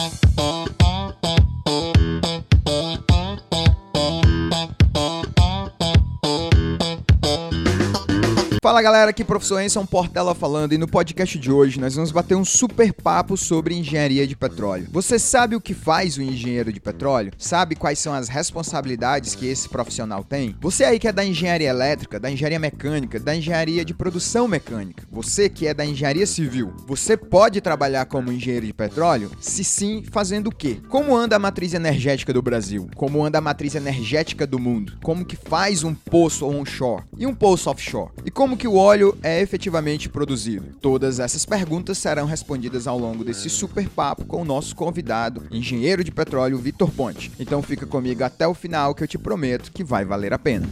Bye. Fala galera, aqui professor Enson Portela falando e no podcast de hoje nós vamos bater um super papo sobre engenharia de petróleo. Você sabe o que faz o engenheiro de petróleo? Sabe quais são as responsabilidades que esse profissional tem? Você aí que é da engenharia elétrica, da engenharia mecânica, da engenharia de produção mecânica, você que é da engenharia civil, você pode trabalhar como engenheiro de petróleo? Se sim, fazendo o quê? Como anda a matriz energética do Brasil? Como anda a matriz energética do mundo? Como que faz um poço onshore e um poço offshore? E como que o óleo é efetivamente produzido? Todas essas perguntas serão respondidas ao longo desse super papo com o nosso convidado, engenheiro de petróleo Vitor Ponte. Então fica comigo até o final que eu te prometo que vai valer a pena.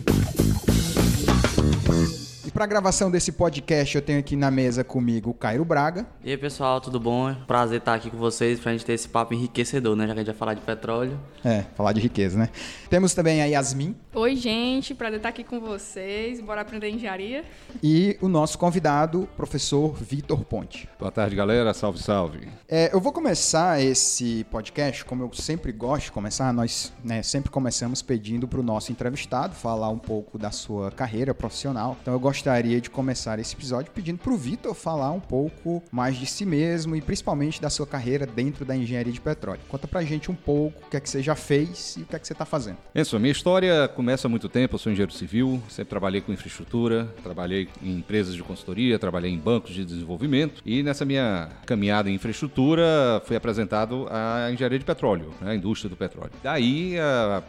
Para a gravação desse podcast, eu tenho aqui na mesa comigo o Cairo Braga. E aí, pessoal, tudo bom? Prazer estar aqui com vocês para a gente ter esse papo enriquecedor, né? Já que a gente vai falar de petróleo. É, falar de riqueza, né? Temos também a Yasmin. Oi, gente, prazer estar aqui com vocês. Bora aprender engenharia. E o nosso convidado, professor Vitor Ponte. Boa tarde, galera. Salve, salve. É, eu vou começar esse podcast, como eu sempre gosto de começar, nós né, sempre começamos pedindo para o nosso entrevistado falar um pouco da sua carreira profissional. Então eu gosto gostaria de começar esse episódio pedindo para o Vitor falar um pouco mais de si mesmo e principalmente da sua carreira dentro da engenharia de petróleo. Conta pra gente um pouco o que é que você já fez e o que é que você está fazendo. Isso, a minha história começa há muito tempo, eu sou engenheiro civil, sempre trabalhei com infraestrutura, trabalhei em empresas de consultoria, trabalhei em bancos de desenvolvimento e nessa minha caminhada em infraestrutura fui apresentado a engenharia de petróleo, né, a indústria do petróleo. Daí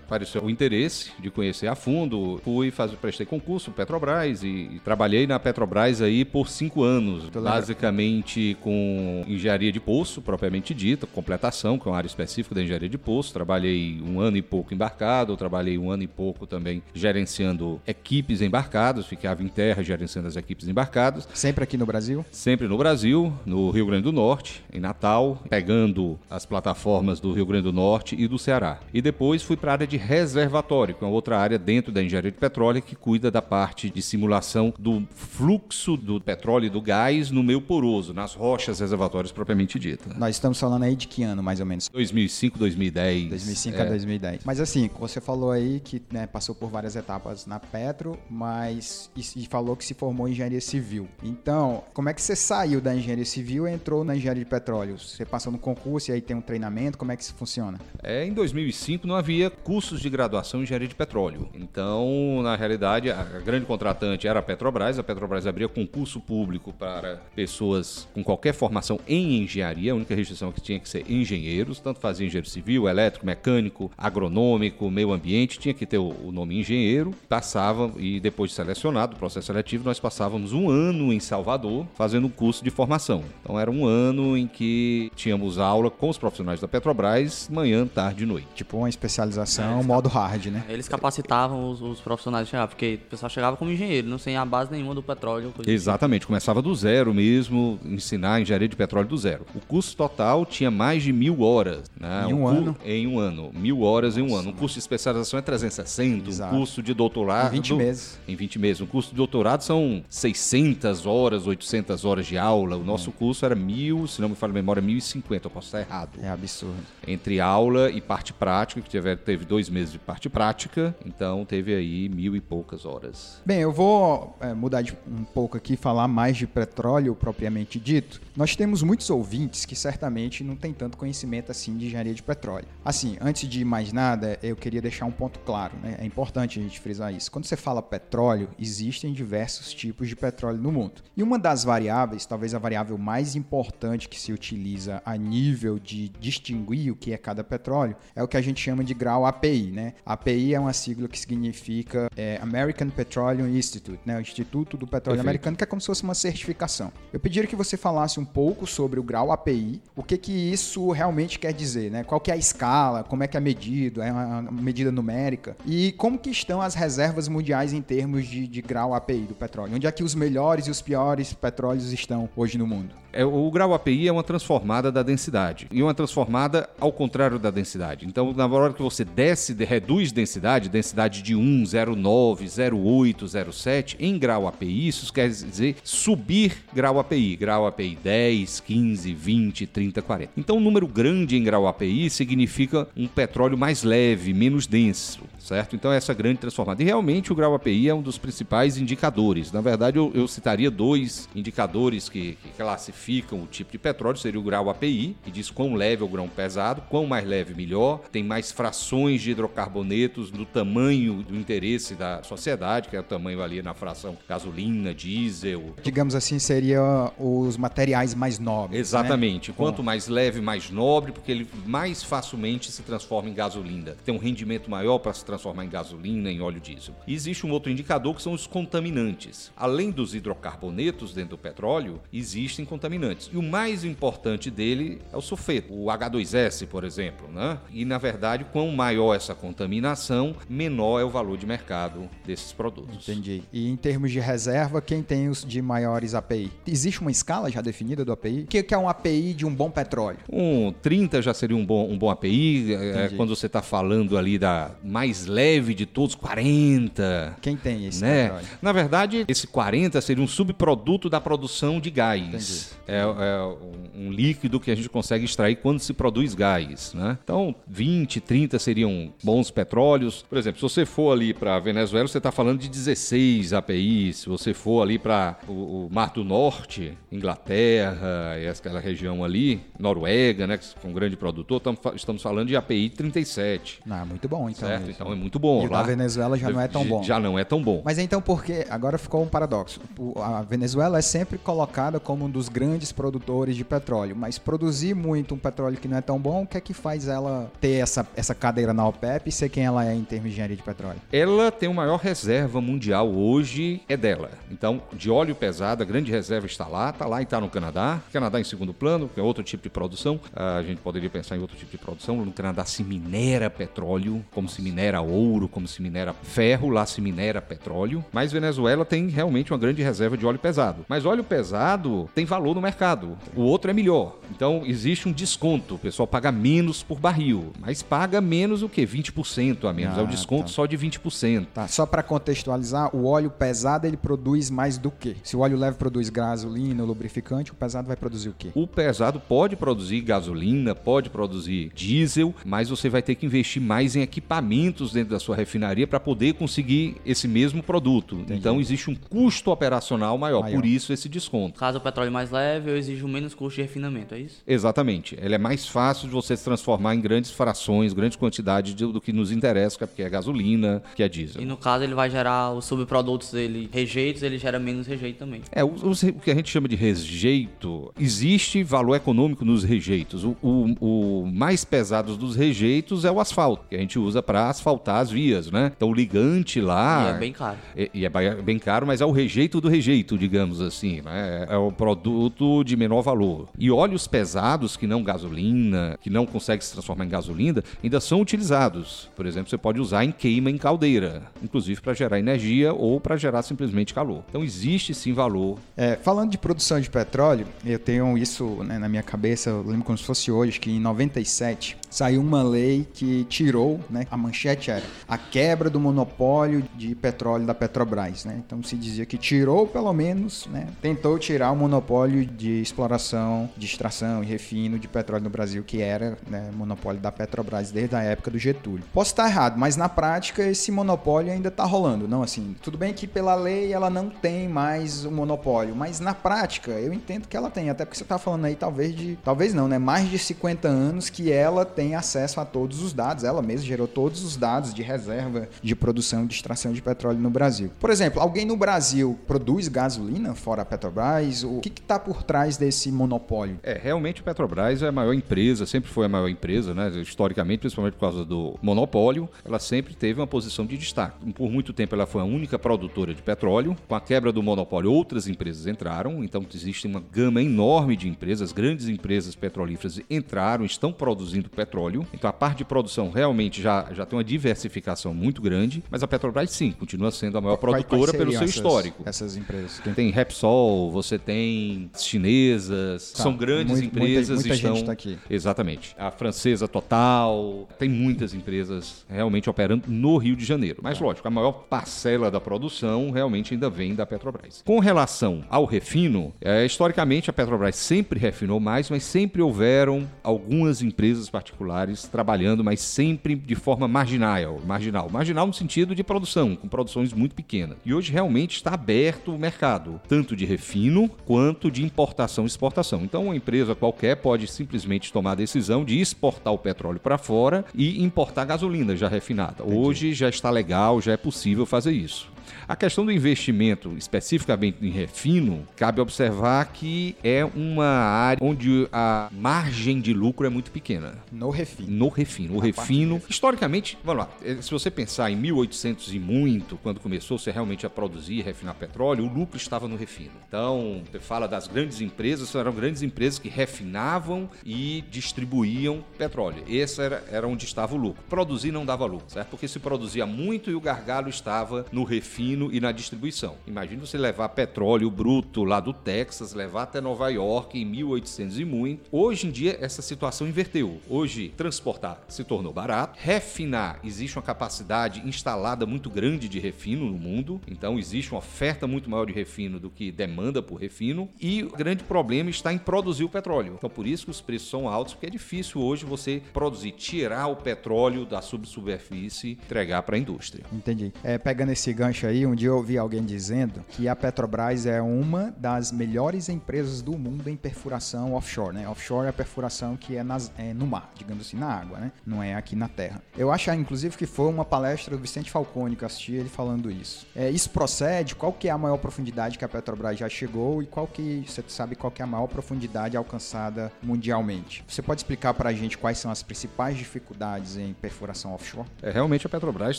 apareceu o interesse de conhecer a fundo, fui fazer, prestei concurso Petrobras e trabalhei na Petrobras aí por cinco anos, basicamente com engenharia de poço, propriamente dita, completação, que é uma área específica da engenharia de poço. Trabalhei um ano e pouco embarcado, trabalhei um ano e pouco também gerenciando equipes embarcadas, ficava em terra gerenciando as equipes embarcadas. Sempre aqui no Brasil? Sempre no Brasil, no Rio Grande do Norte, em Natal, pegando as plataformas do Rio Grande do Norte e do Ceará. E depois fui para a área de reservatório, que é outra área dentro da engenharia de petróleo que cuida da parte de simulação do fluxo do petróleo e do gás no meio poroso, nas rochas reservatórios propriamente dita. Nós estamos falando aí de que ano, mais ou menos? 2005, 2010. 2005 é. a 2010. Mas assim, você falou aí que né, passou por várias etapas na Petro, mas e, e, falou que se formou em engenharia civil. Então, como é que você saiu da engenharia civil e entrou na engenharia de petróleo? Você passou no concurso e aí tem um treinamento? Como é que isso funciona? É, em 2005 não havia cursos de graduação em engenharia de petróleo. Então, na realidade, a grande contratante era a Petrobras. A Petrobras abria concurso público para pessoas com qualquer formação em engenharia. A única restrição é que tinha que ser engenheiros, tanto fazia engenheiro civil, elétrico, mecânico, agronômico, meio ambiente, tinha que ter o nome engenheiro. Passava e depois de selecionado, o processo seletivo, nós passávamos um ano em Salvador fazendo um curso de formação. Então era um ano em que tínhamos aula com os profissionais da Petrobras, manhã, tarde e noite. Tipo uma especialização, é, modo hard, né? Eles capacitavam os, os profissionais, porque o pessoal chegava como engenheiro, não sei a base nenhuma do petróleo. Exatamente, assim. começava do zero mesmo, ensinar engenharia de petróleo do zero. O curso total tinha mais de mil horas. Né? Em um, um ano? Em um ano. Mil horas Nossa, em um ano. Um curso de especialização é 360, Exato. um curso de doutorado... Em 20 meses. Em 20 meses. Um curso de doutorado são 600 horas, 800 horas de aula. O nosso hum. curso era mil, se não me falha a memória, 1050. Eu posso estar errado. É absurdo. Entre aula e parte prática, que teve, teve dois meses de parte prática, então teve aí mil e poucas horas. Bem, eu vou é, mudar de, um pouco aqui, falar mais de petróleo propriamente dito, nós temos muitos ouvintes que certamente não têm tanto conhecimento assim de engenharia de petróleo. Assim, antes de mais nada, eu queria deixar um ponto claro, né? É importante a gente frisar isso. Quando você fala petróleo, existem diversos tipos de petróleo no mundo. E uma das variáveis, talvez a variável mais importante que se utiliza a nível de distinguir o que é cada petróleo, é o que a gente chama de grau API, né? API é uma sigla que significa é, American Petroleum Institute, né? Instituto do Petróleo Perfeito. Americano, que é como se fosse uma certificação. Eu pediria que você falasse um pouco sobre o grau API, o que que isso realmente quer dizer, né? Qual que é a escala, como é que é medido, é uma medida numérica e como que estão as reservas mundiais em termos de, de grau API do petróleo? Onde é que os melhores e os piores petróleos estão hoje no mundo? É, o grau API é uma transformada da densidade e uma transformada ao contrário da densidade. Então, na hora que você desce, reduz densidade, densidade de 1, 0,9, 0,8, 0,7, em 100 grau API, isso quer dizer subir grau API. Grau API 10, 15, 20, 30, 40. Então, um número grande em grau API significa um petróleo mais leve, menos denso, certo? Então, essa grande transformada. E realmente o grau API é um dos principais indicadores. Na verdade, eu, eu citaria dois indicadores que, que, classificam o tipo de petróleo: seria o grau API, que diz quão leve é o grão pesado, quão mais leve, melhor. Tem mais frações de hidrocarbonetos no tamanho do interesse da sociedade, que é o tamanho ali na fração gasolina, diesel. Digamos assim, seria os materiais mais nobres. Exatamente. Né? Quanto mais leve, mais nobre, porque ele mais facilmente se transforma em gasolina. Tem um rendimento maior para se transformar em gasolina, em óleo diesel. E existe um outro indicador que são os contaminantes. Além dos hidrocarbonetos dentro do petróleo, existem contaminantes. E o mais importante dele é o sulfeto, o H2S, por exemplo. Né? E na verdade, quanto maior essa contaminação, menor é o valor de mercado desses produtos. Entendi. E em termos de reserva, quem tem os de maiores API? Existe uma escala já definida do API? O que é um API de um bom petróleo? Um 30 já seria um bom, um bom API. É, quando você está falando ali da mais leve de todos, 40. Quem tem esse né? petróleo? Na verdade, esse 40 seria um subproduto da produção de gás. É, é um líquido que a gente consegue extrair quando se produz gás. Né? Então, 20, 30 seriam bons petróleos. Por exemplo, se você for ali para a Venezuela, você está falando de 16 API. Se você for ali para o, o, Mar do Norte, Inglaterra, e aquela região ali, Noruega, né, é um grande produtor, tam, estamos falando de API 37. Ah, muito bom, então. Certo? mesmo. Então é muito bom. E o da Venezuela já não é tão bom. Já não é tão bom. Mas então por que? Agora ficou um paradoxo. O- A Venezuela é sempre colocada como um dos grandes produtores de petróleo, mas produzir muito um petróleo que não é tão bom, o que é que faz ela ter essa, essa cadeira na OPEP e ser quem ela é em termos de engenharia de petróleo? Ela tem a maior reserva mundial hoje, é dela. Então, de óleo pesado, a grande reserva está lá, está lá e está no Canadá. Canadá em segundo plano, que é outro tipo de produção. Ah, A gente poderia pensar em outro tipo de produção. No Canadá se minera petróleo, como se minera ouro, como se minera ferro, lá se minera petróleo. Mas Venezuela tem realmente uma grande reserva de óleo pesado. Mas óleo pesado tem valor no mercado. O outro é melhor. Então, existe um desconto. O pessoal paga menos por barril, mas paga menos o quê? 20% a menos. é o Ah, desconto tá. só de 20%. Tá, só para contextualizar, o óleo pesado ele produz mais do que? Se o óleo leve produz gasolina, lubrificante, o pesado vai produzir o quê? O pesado pode produzir gasolina, pode produzir diesel, mas você vai ter que investir mais em equipamentos dentro da sua refinaria para poder conseguir esse mesmo produto. Então existe um custo operacional maior, Maior. por isso esse desconto. Caso o petróleo mais leve, eu exijo menos custo de refinamento, é isso? Exatamente. Ele é mais fácil de você se transformar em grandes frações, grandes quantidades de- do que nos interessa, que é gasolina, que é diesel. E no caso ele vai gerar os subprodutos dele, rejeitos, ele gera menos rejeito também. É, o, o- que a gente chama de rejeito, existe valor econômico nos rejeitos. O, o- o mais pesado dos rejeitos é o asfalto, que a gente usa para asfaltar as vias, né? Então o ligante lá. E é bem caro. E, e é bem caro, mas é o rejeito do rejeito, digamos assim. Né? É o produto de menor valor. E óleos pesados, que não gasolina, que não consegue se transformar em gasolina, ainda são utilizados. Por exemplo, você pode usar em queima em caldeira, inclusive para gerar energia ou para gerar simplesmente calor. Então existe sim valor. É, falando de produção de petróleo, eu tenho isso né, na minha cabeça, eu lembro como se fosse hoje, que em 97 saiu uma lei que tirou, né, a manchete era a quebra do monopólio de petróleo da Petrobras, né? Então se dizia que tirou pelo menos, né, tentou tirar o monopólio de exploração, de extração e refino de petróleo no Brasil, que era né, monopólio da Petrobras desde a época do Getúlio. Posso estar errado, mas na prática esse monopólio ainda está rolando, não assim. Tudo bem que pela lei ela não tem mais o monopólio, mas na prática eu entendo que ela tem, até porque você está falando aí talvez de, talvez não, né, mais de 50 anos que ela tem acesso a todos os dados, ela mesma gerou todos os dados de reserva de produção de extração de petróleo no Brasil. Por exemplo, alguém no Brasil produz gasolina fora a Petrobras? O que está por trás desse monopólio? É, realmente a Petrobras é a maior empresa, sempre foi a maior empresa, né? Historicamente, principalmente por causa do monopólio, ela sempre teve uma posição de destaque. Por muito tempo ela foi a única produtora de petróleo. Com a quebra do monopólio, outras empresas entraram, então existe uma gama enorme de empresas, grandes empresas petrolíferas entraram, estão produzindo petróleo. Então a parte de produção realmente já, já tem uma diversificação muito grande, mas a Petrobras sim, continua sendo a maior Quais- produtora quais pelo seu essas- histórico. Essas empresas. Você tem Repsol, você tem chinesas, Tá, são grandes muito- muita- empresas muita estão gente tá aqui. Exatamente. A francesa Total, tem muitas empresas realmente operando no Rio de Janeiro. Mas lógico, a maior parcela da produção realmente ainda vem da Petrobras. Com relação ao refino, é, historicamente a Petrobras sempre refinou mais, mas sempre houveram algumas empresas particulares trabalhando, mas sempre de forma marginal, marginal, marginal no sentido de produção, com produções muito pequenas. E hoje realmente está aberto o mercado, tanto de refino quanto de importação e exportação. Então, uma empresa qualquer pode simplesmente tomar a decisão de exportar o petróleo para fora e importar gasolina já refinada. Hoje já está legal, já é possível fazer isso. A questão do investimento, especificamente em refino, cabe observar que é uma área onde a margem de lucro é muito pequena No refino. no refino. O refino, historicamente, vamos lá, eh, se você pensar em 1800 e muito, quando começou-se realmente a produzir e refinar petróleo, o lucro estava no refino. Então, você fala das grandes empresas, eram grandes empresas que refinavam e distribuíam petróleo. Esse era, era onde estava o lucro. Produzir não dava lucro, certo? Porque se produzia muito e o gargalo estava no refino e na distribuição. Imagina você levar petróleo bruto lá do Texas, levar até Nova York em 1800 e muito. Hoje em dia, essa situação inverteu. Hoje, transportar se tornou barato. Refinar, existe uma capacidade instalada muito grande de refino no mundo. Então, existe uma oferta muito maior de refino do que demanda por refino. E o grande problema está em produzir o petróleo. Então, por isso que os preços são altos, porque é difícil hoje você produzir, tirar o petróleo da subsuperfície e entregar para a indústria. Entendi. É, pegando esse gancho aí, um dia eu ouvi alguém dizendo que a Petrobras é uma das melhores empresas do mundo em perfuração offshore, né? Offshore é a perfuração que é, nas- é no mar, digamos assim, na água, né? Não é aqui na terra. Eu acho, inclusive, que foi uma palestra do Vicente Falcone que eu assisti ele falando isso. É, isso procede? Qual que é a maior profundidade que a Petrobras já chegou e qual que, você sabe qual que é a maior profundidade alcançada mundialmente? Você pode explicar pra gente quais são as principais dificuldades em perfuração offshore? É, realmente a Petrobras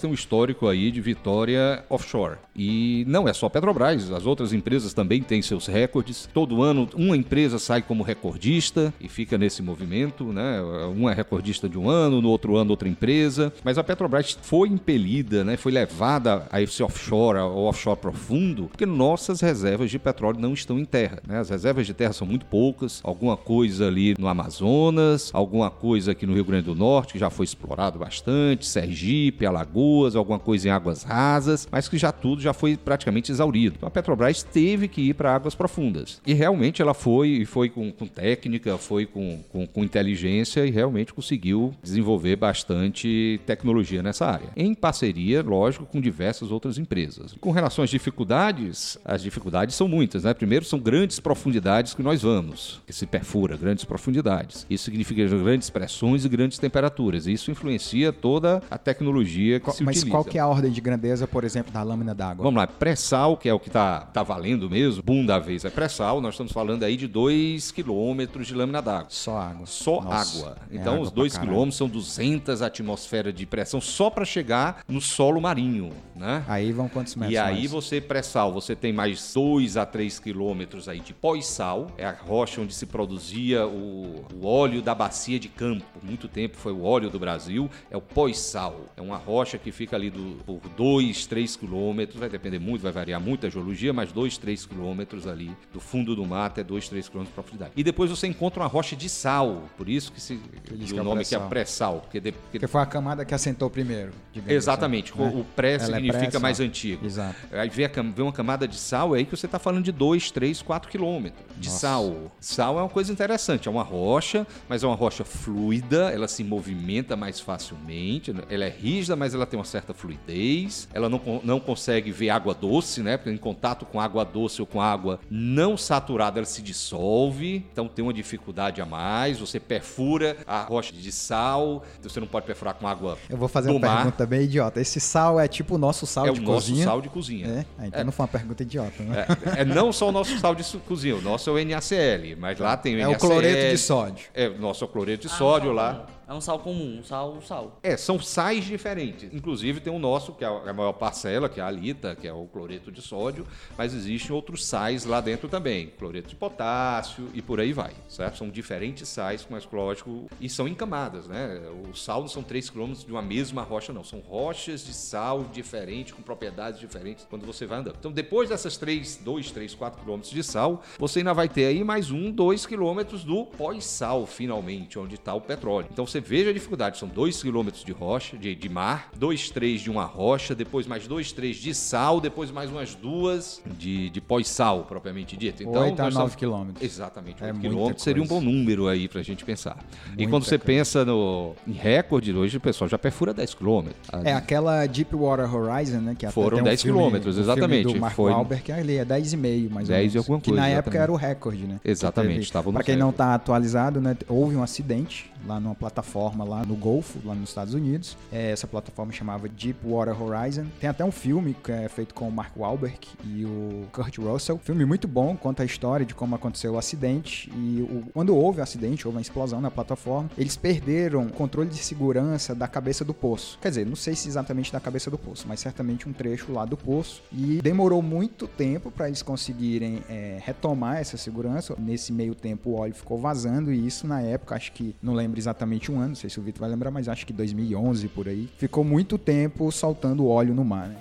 tem um histórico aí de vitória offshore. E não é só Petrobras, as outras empresas também têm seus recordes. Todo ano uma empresa sai como recordista e fica nesse movimento, né? Um é recordista de um ano, no outro ano outra empresa. Mas a Petrobras foi impelida, né? Foi levada a esse offshore, ao offshore profundo, porque nossas reservas de petróleo não estão em terra, né? As reservas de terra são muito poucas, alguma coisa ali no Amazonas, alguma coisa aqui no Rio Grande do Norte que já foi explorado bastante, Sergipe, Alagoas, alguma coisa em águas rasas, mas que já tudo já foi praticamente exaurido. Então a Petrobras teve que ir para águas profundas. E realmente ela foi, e foi com, com técnica, foi com, com, com inteligência e realmente conseguiu desenvolver bastante tecnologia nessa área. Em parceria, lógico, com diversas outras empresas. Com relação às dificuldades, as dificuldades são muitas, né? Primeiro são grandes profundidades que nós vamos, que se perfura, grandes profundidades. Isso significa grandes pressões e grandes temperaturas. Isso influencia toda a tecnologia que Qual- se Mas utiliza. qual que é a ordem de grandeza, por exemplo, da lâmina d'água? Vamos lá, pré-sal, que é o que tá, tá valendo mesmo, boom da vez é pré-sal, nós estamos falando aí de 2 quilômetros de lâmina d'água. Só água. Só Nossa, água. é Então, água os pra 2 caralho. quilômetros são 200 atmosferas de pressão só para chegar no solo marinho, né? Aí vão quantos metros E aí mais? você pré-sal, você tem mais 2 a 3 quilômetros aí de pós-sal, é a rocha onde se produzia o, o óleo da bacia de campo. Muito tempo foi o óleo do Brasil, é o pós-sal. É uma rocha que fica ali do, por 2, 3 quilômetros, vai depender muito, vai variar muito a geologia, mas 2, 3 quilômetros ali do fundo do mar até 2, 3 quilômetros de profundidade. E depois você encontra uma rocha de sal, por isso que, se, que é o nome que é pré-sal. Porque, de- porque Porque foi a camada que assentou primeiro. Exatamente. assim, né? O pré Ela é significa pré-sal. mais antigo. Exato. Aí vem, a vem uma camada de sal, é aí que você está falando de 2, 3, 4 quilômetros de Nossa. sal. Sal é uma coisa interessante, é uma rocha, mas é uma rocha fluida, ela se movimenta mais facilmente, ela é rígida, mas ela tem uma certa fluidez, ela não, não consegue ver água doce, né? Porque em contato com água doce ou com água não saturada, ela se dissolve, então tem uma dificuldade a mais, você perfura a rocha de sal, então você não pode perfurar com água Eu vou fazer uma mar. pergunta bem idiota. Esse sal é tipo o nosso sal é de o nosso cozinha? sal de cozinha. É? Ah, então não foi uma pergunta idiota, né? É, é não só o nosso sal de cozinha, o nosso é o NaCl, mas lá tem o É, NaCl. o cloreto de sódio. É, o nosso é cloreto de sódio lá. É um sal comum, um sal, um sal. É, são sais diferentes. Inclusive tem o nosso, que é a maior parcela, que é a alita, que é o cloreto de sódio, mas existem outros sais lá dentro também. Cloreto de potássio e por aí vai, certo? São diferentes sais, mas lógico, e são em camadas, né? O sal não são 3 quilômetros de uma mesma rocha, não. São rochas de sal diferentes, com propriedades diferentes quando você vai andando. Então, depois dessas 3, 2, 3, 4 quilômetros de sal, você ainda vai ter aí mais um, 2 quilômetros do pós-sal, finalmente, onde está o petróleo. Então, você veja a dificuldade. São 2 quilômetros de rocha, de, de mar, 2, 3 de uma rocha, depois mais 2, 3 de sal, depois mais umas duas de, de pós-sal, propriamente dito. Então, 8 a nós 9 estamos- quilômetros. Exatamente, É 8 muita quilômetros seria um bom número aí pra gente pensar. e Muita quando você coisa. pensa no, em recorde, hoje o pessoal já perfura 10 quilômetros. É aquela Deepwater Horizon, né? Que Foram tem um 10 filme- quilômetros, um filme exatamente. do Mark Foi- Wahlberg, que ali é 10,5 mais ou 10 e menos. Que coisa, na época exatamente. era o recorde, né? Exatamente, estava Pra quem não tá atualizado, né? Houve um acidente lá numa plataforma lá no Golfo, lá nos Estados Unidos. É, essa plataforma chamava Deepwater Horizon. Tem até um filme que é feito com o Mark Wahlberg e o Kurt Russell. Filme muito bom, conta a história de como aconteceu o acidente e o- quando houve o acidente, houve uma explosão na plataforma, eles perderam o controle de segurança da cabeça do poço. Quer dizer, não sei se exatamente da cabeça do poço, mas certamente um trecho lá do poço. E demorou muito tempo para eles conseguirem é, retomar essa segurança. Nesse meio tempo, o óleo ficou vazando e isso na época, acho que não lembro exatamente um ano, não sei se o Vitor vai lembrar, mas acho que 2011 por aí. Ficou muito tempo soltando óleo no mar, né?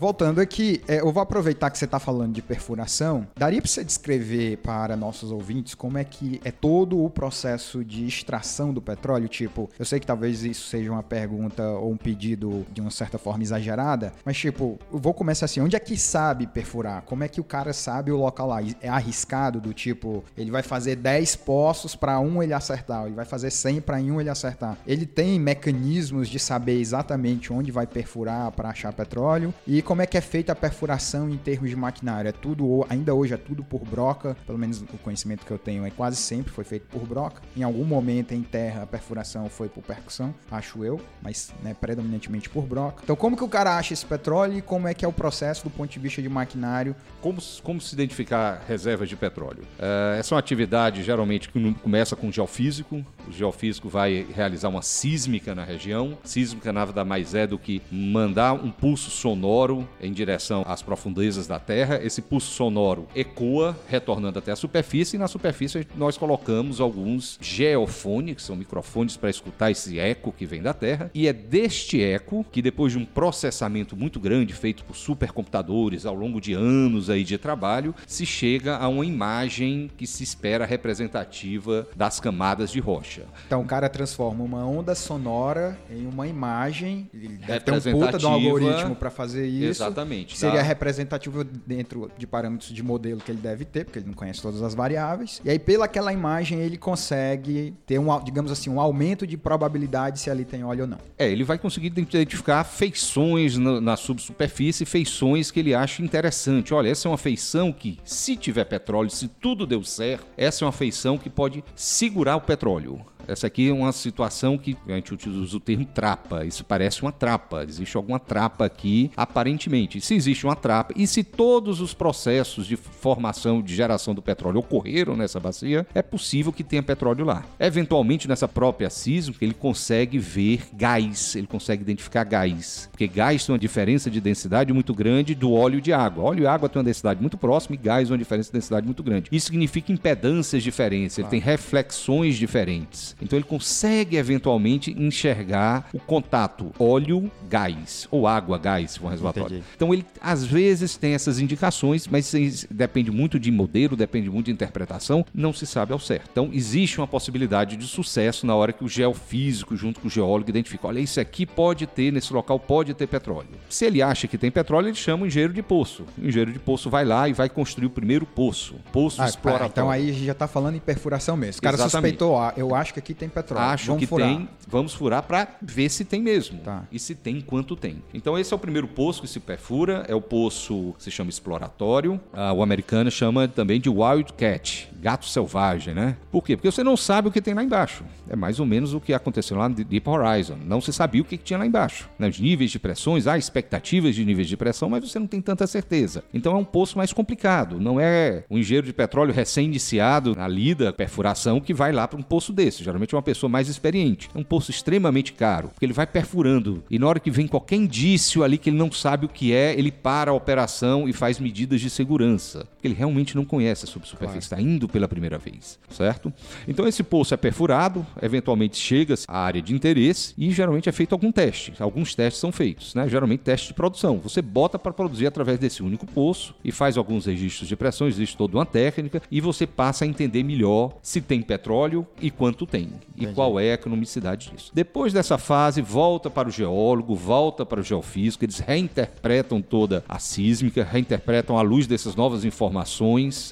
Voltando aqui, é, eu vou aproveitar que você está falando de perfuração. Daria para você descrever para nossos ouvintes como é que é todo o processo de extração do petróleo? Tipo, eu sei que talvez isso seja uma pergunta ou um pedido de uma certa forma exagerada, mas tipo, vou começar assim: onde é que sabe perfurar? Como é que o cara sabe o local lá? É arriscado do tipo, ele vai fazer 10 poços para um ele acertar, ele vai fazer 100 para um ele acertar. Ele tem mecanismos de saber exatamente onde vai perfurar para achar petróleo e como é que é feita a perfuração em termos de maquinário? É tudo, ainda hoje é tudo por broca, pelo menos o conhecimento que eu tenho é quase sempre foi feito por broca. Em algum momento em terra a perfuração foi por percussão, acho eu, mas né, predominantemente por broca. Então como que o cara acha esse petróleo e como é que é o processo do ponto de vista de maquinário? Como, como se identificar reservas de petróleo? Eh, essa é uma atividade geralmente que começa com geofísico. O geofísico vai realizar uma sísmica na região. Sísmica nada mais é do que mandar um pulso sonoro em direção às profundezas da Terra. Esse pulso sonoro ecoa, retornando até a superfície, e na superfície nós colocamos alguns geofones, que são microfones para escutar esse eco que vem da Terra. E é deste eco que, depois de um processamento muito grande feito por supercomputadores ao longo de anos aí de trabalho, se chega a uma imagem que se espera representativa das camadas de rocha. Então o cara transforma uma onda sonora em uma imagem, ele deve ter um puta de um algoritmo para fazer isso. Exatamente. que Seria Dá- representativo dentro de parâmetros de modelo que ele deve ter, porque ele não conhece todas as variáveis. E aí, pelaquela imagem, ele consegue ter um, digamos assim, um aumento de probabilidade se ali tem óleo ou não. É, ele vai conseguir identificar feições no- na subsuperfície, feições que ele acha interessante. Olha, essa é uma feição que, se tiver petróleo, se tudo deu certo, essa é uma feição que pode segurar o petróleo. Essa aqui é uma situação que a gente usa o termo trapa. Isso parece uma trapa. Existe alguma trapa aqui, aparentemente. Se existe uma trapa e se todos os processos de formação, de geração do petróleo ocorreram nessa bacia, é possível que tenha petróleo lá. Eventualmente, nessa própria sísmica, ele consegue ver gás, ele consegue identificar gás. Porque gás tem uma diferença de densidade muito grande do óleo de água. Óleo e água tem uma densidade muito próxima e gás uma diferença de densidade muito grande. Isso significa impedâncias diferentes, ele tem reflexões diferentes. Então ele consegue eventualmente enxergar o contato óleo-gás ou água-gás, se for um reservatório. Entendi. Então ele às vezes tem essas indicações, mas depende muito de modelo, depende muito de interpretação, não se sabe ao certo. Então existe uma possibilidade de sucesso na hora que o geofísico junto com o geólogo identifica, olha, isso aqui pode ter, nesse local pode ter petróleo. Se ele acha que tem petróleo, ele chama o engenheiro de poço. O engenheiro de poço vai lá e vai construir o primeiro poço, poço Ah, exploratório. então aí a gente já tá falando em perfuração mesmo. O cara Exatamente. suspeitou, ah, eu acho que aqui tem petróleo. Acho Vamos que furar. tem, vamos furar para ver se tem mesmo. Tá. E se tem, quanto tem. Então esse é o primeiro poço que se perfura, é o poço que se chama exploratório. Ah, o americano chama também de Wildcat. gato selvagem, né? Por quê? Porque você não sabe o que tem lá embaixo. É mais ou menos o que aconteceu lá no Deep Horizon. Não se sabia o que tinha lá embaixo. Né? Os níveis de pressões, há expectativas de níveis de pressão, mas você não tem tanta certeza. Então é um poço mais complicado. Não é um engenheiro de petróleo recém-iniciado na lida, perfuração, que vai lá para um poço desse. Geralmente é uma pessoa mais experiente. É um poço extremamente caro, porque ele vai perfurando e na hora que vem qualquer indício ali que ele não sabe o que é, ele para a operação e faz medidas de segurança. Porque ele realmente não conhece a subsuperfície, está claro. indo pela primeira vez, certo? Então esse poço é perfurado, eventualmente chega à área de interesse e geralmente é feito algum teste. Alguns testes são feitos, né? Geralmente teste de produção. Você bota para produzir através desse único poço e faz alguns registros de pressão, existe toda uma técnica e você passa a entender melhor se tem petróleo e quanto tem e Entendi. qual é a economicidade disso. Depois dessa fase, volta para o geólogo, volta para o geofísico, eles reinterpretam toda a sísmica, reinterpretam à luz dessas novas informações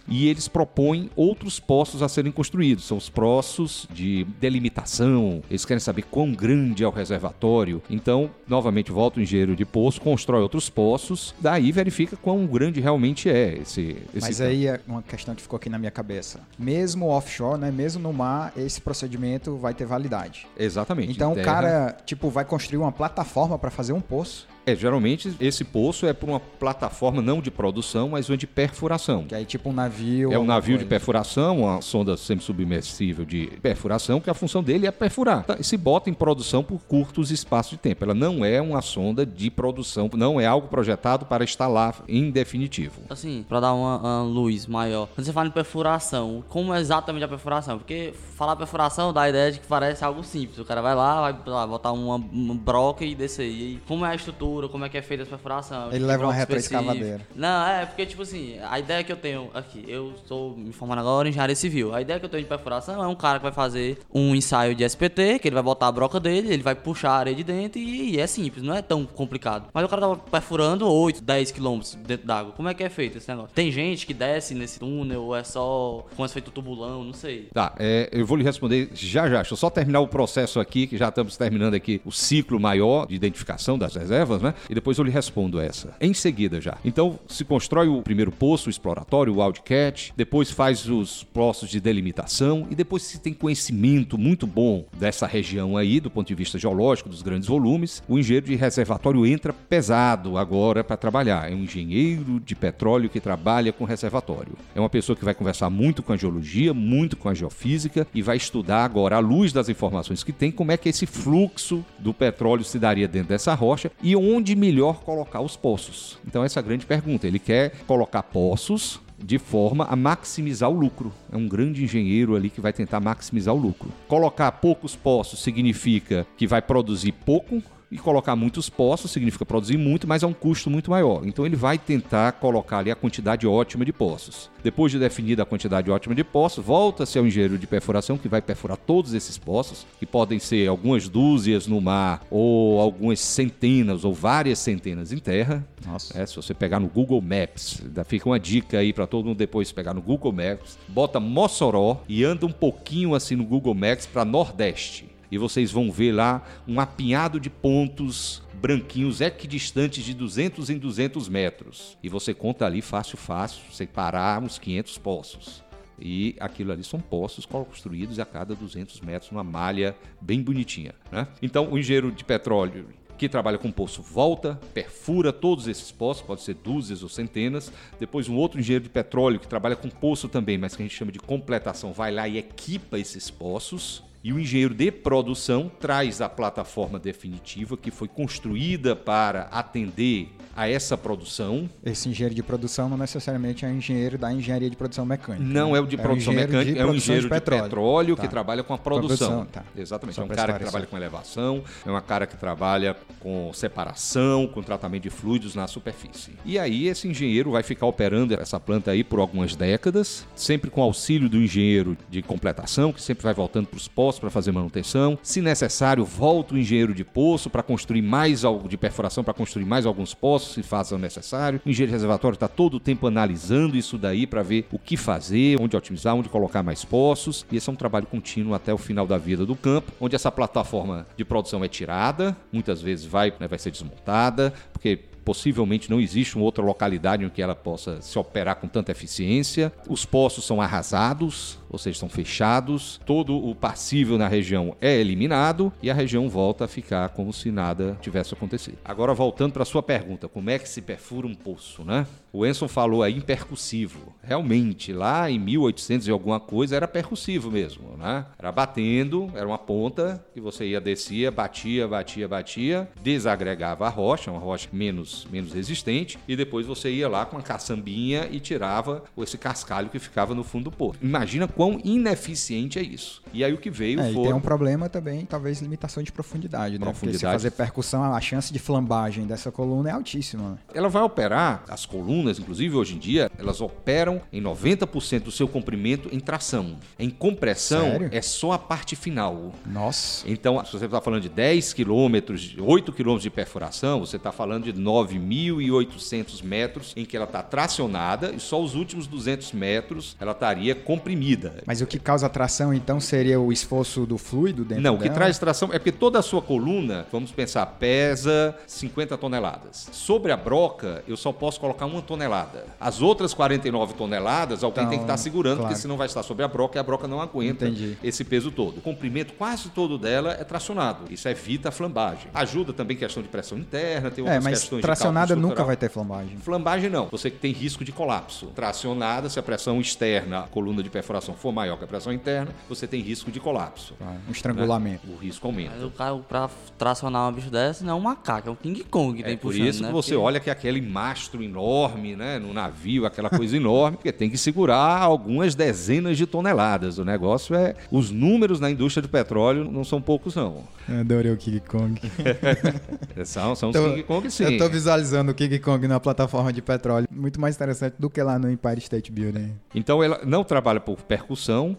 e eles propõem outros poços a serem construídos. São os poços de delimitação, eles querem saber quão grande é o reservatório. Então, novamente, volta o engenheiro de poço, constrói outros poços, daí verifica quão grande realmente é esse. esse Mas aí é uma questão que ficou aqui na minha cabeça. Mesmo offshore, né, mesmo no mar, esse procedimento vai ter validade. Exatamente. Então, o cara, tipo, vai construir uma plataforma para fazer um poço é, geralmente esse poço é por uma plataforma não de produção, mas uma de perfuração. Que aí tipo um navio. É um navio coisa. de perfuração, uma sonda semissubmersível de perfuração, que a função dele é perfurar. Tá, se bota em produção por curtos espaços de tempo. Ela não é uma sonda de produção, não é algo projetado para instalar em definitivo. Assim, para dar uma, uma, luz maior. Quando você fala em perfuração, como é exatamente a perfuração? Porque falar perfuração dá a ideia de que parece algo simples. O cara vai lá, vai lá, botar uma, uma broca e descer. E como é a estrutura? Como é que é feita a perfuração. Ele leva uma retroescavadeira. Não, é, porque, tipo assim, a ideia que eu tenho aqui, eu estou me formando agora em engenharia civil. A ideia que eu tenho de perfuração é um cara que vai fazer um ensaio de SPT, que ele vai botar a broca dele, ele vai puxar a areia de dentro e, e é simples, não é tão complicado. Mas o cara tá perfurando 8, 10 quilômetros dentro d'água. Como é que é feito esse negócio? Tem gente que desce nesse túnel ou é só como é feito tubulão, não sei. Tá, é, eu vou lhe responder já já. Deixa eu só terminar o processo aqui, que já estamos terminando aqui o ciclo maior de identificação das reservas, né? E depois eu lhe respondo essa. Em seguida já. Então, se constrói o primeiro poço, exploratório, o wildcat, depois faz os poços de delimitação e depois se tem conhecimento muito bom dessa região aí, do ponto de vista geológico, dos grandes volumes, o engenheiro de reservatório entra pesado agora para trabalhar. É um engenheiro de petróleo que trabalha com reservatório. É uma pessoa que vai conversar muito com a geologia, muito com a geofísica e vai estudar agora, à luz das informações que tem, como é que esse fluxo do petróleo se daria dentro dessa rocha e onde melhor colocar os poços? Então, essa é a grande pergunta. Ele quer colocar poços de forma a maximizar o lucro. É um grande engenheiro ali que vai tentar maximizar o lucro. Colocar poucos poços significa que vai produzir pouco, e colocar muitos poços significa produzir muito, mas a um custo muito maior. Então ele vai tentar colocar ali a quantidade ótima de poços. Depois de definida a quantidade ótima de poços, volta-se ao engenheiro de perfuração que vai perfurar todos esses poços, que podem ser algumas dúzias no mar ou algumas centenas ou várias centenas em terra. Nossa. É, se você pegar no Google Maps, fica uma dica aí para todo mundo depois pegar no Google Maps, bota Mossoró e anda um pouquinho assim no Google Maps para Nordeste e vocês vão ver lá um apinhado de pontos branquinhos equidistantes de 200 em 200 metros. E você conta ali fácil, fácil, separar uns 500 poços. E aquilo ali são poços construídos a cada 200 metros, numa malha bem bonitinha. Né? Então, o engenheiro de petróleo que trabalha com poço volta, perfura todos esses poços, pode ser dúzias ou centenas. Depois, um outro engenheiro de petróleo que trabalha com poço também, mas que a gente chama de completação, vai lá e equipa esses poços. E o engenheiro de produção traz a plataforma definitiva que foi construída para atender a essa produção. Esse engenheiro de produção não necessariamente é um engenheiro da engenharia de produção mecânica. Não né? é o de é produção mecânica, é um engenheiro de petróleo, de petróleo tá. que trabalha com a produção. produção tá. Exatamente. Só é um cara que trabalha com elevação, é um cara que trabalha com separação, com tratamento de fluidos na superfície. E aí esse engenheiro vai ficar operando essa planta aí por algumas décadas, sempre com auxílio do engenheiro de completação, que sempre vai voltando para os postos para fazer manutenção. Se necessário, volta o engenheiro de poço para construir mais algo de perfuração, para construir mais alguns poços, se faça necessário. O engenheiro de reservatório está todo o tempo analisando isso daí para ver o que fazer, onde otimizar, onde colocar mais poços. E esse é um trabalho contínuo até o final da vida do campo, onde essa plataforma de produção é tirada, muitas vezes vai, né, vai ser desmontada, porque possivelmente não existe uma outra localidade em que ela possa se operar com tanta eficiência. Os poços são arrasados, ou seja, fechados, todo o passível na região é eliminado e a região volta a ficar como se nada tivesse acontecido. Agora, voltando para a sua pergunta, como é que se perfura um poço, né? O Enson falou aí percussivo. Realmente, lá em 1800 e alguma coisa era percussivo mesmo, né? Era batendo, era uma ponta que você ia descia, batia, batia, batia, desagregava a rocha, uma rocha menos menos resistente, e depois você ia lá com a caçambinha e tirava esse cascalho que ficava no fundo do poço. Imagina quão ineficiente é isso. E aí o que veio É, e foi tem um problema também, talvez limitação de profundidade, né? Porque se Profundidade. fazer percussão, a chance de flambagem dessa coluna é altíssima. né? Ela vai operar, as colunas, inclusive hoje em dia, elas operam em 90% do seu comprimento em tração. Em compressão, Sério? é só a parte final. Nossa. Então, se você está falando de 10 quilômetros, 8 quilômetros de perfuração, você está falando de 9.800 metros em que ela está tracionada e só os últimos 200 metros ela estaria comprimida. Mas o que causa tração, então, seria o esforço do fluido dentro Não, o que traz tração é porque toda a sua coluna, vamos pensar, pesa 50 toneladas. Sobre a broca, eu só posso colocar uma tonelada. As outras 49 toneladas, alguém Então, tem que estar segurando, claro. porque senão vai estar sobre a broca e a broca não aguenta Entendi. esse peso todo. O comprimento quase todo dela é tracionado. Isso evita a flambagem. Ajuda também questão de pressão interna, tem É, outras mas questões tracionada nunca vai ter flambagem. Flambagem não, você tem risco de colapso. Tracionada, se a pressão externa, a coluna de perfuração for maior que a pressão interna, você tem risco de colapso. Tá? Um né? estrangulamento. O risco aumenta. Mas o cara, pra tracionar um bicho desse, não é um macaco, é um King Kong que É tem por puxando, isso né? que você Porque- olha que é aquele mastro enorme, né, no navio, aquela coisa enorme, porque tem que segurar algumas dezenas de toneladas. O negócio é, os números na indústria do petróleo não são poucos não. Adorei o King Kong. São, são os Tô- King Kong sim. Eu tô visualizando o King Kong na plataforma de petróleo. Muito mais interessante do que lá no Empire State Building. Então ela não trabalha por percussão,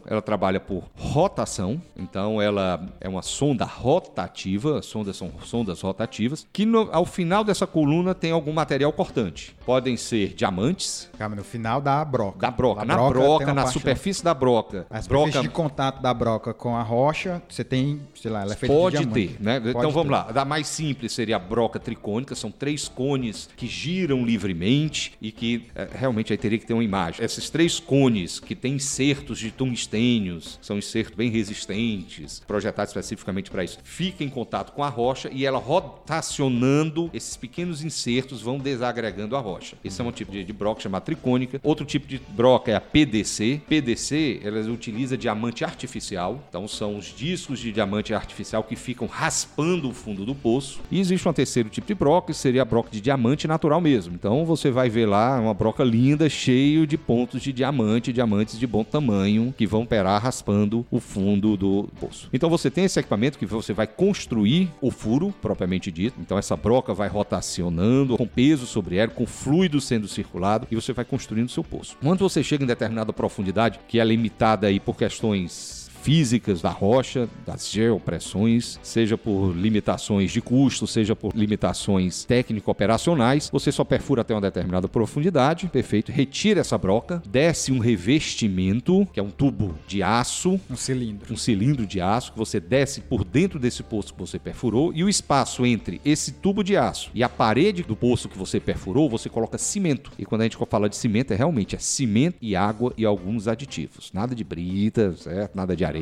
ela trabalha por rotação. Então ela é uma sonda rotativa, as sondas são sondas rotativas, que no- ao final dessa coluna tem algum material cortante. Podem ser diamantes, Calma, no final da broca. da broca, A na broca, uma na superfície da broca. A superfície broca de contato da broca com a rocha, você tem, sei lá, ela é feita Pode de diamante. ter, né? Pode então vamos ter. lá. A da mais simples seria a broca tricônica, são três cones que giram livremente e que eh, realmente aí teria que ter uma imagem. Esses três cones que têm insertos de tungstênios, são insertos bem resistentes, projetados especificamente para isso, fica em contato com a rocha e ela rotacionando esses pequenos insertos vão desagregando a rocha. Esse é um tipo de, de broca chamada tricônica. Outro tipo de broca é a PDC. PDC, ela utiliza diamante artificial. Então são os discos de diamante artificial que ficam raspando o fundo do poço. E existe um terceiro tipo de broca, que seria a broca de diamante natural mesmo. Então você vai ver lá uma broca linda, cheio de pontos de diamante, diamantes de bom tamanho, que vão operar raspando o fundo do poço. Então você tem esse equipamento que você vai construir o furo, propriamente dito. Então essa broca vai rotacionando com peso sobre ela, com fluido sendo circulado, e você vai construindo o seu poço. Quando você chega em determinada profundidade, que é limitada aí por questões físicas da rocha, das geopressões, seja por limitações de custo, seja por limitações técnico-operacionais, você só perfura até uma determinada profundidade, perfeito, retira essa broca, desce um revestimento, que é um tubo de aço, Um cilindro. um cilindro de aço que você desce por dentro desse poço que você perfurou e o espaço entre esse tubo de aço e a parede do poço que você perfurou, você coloca cimento. E quando a gente fala de cimento, é realmente é cimento e água e alguns aditivos. Nada de brita, certo? Nada de areia,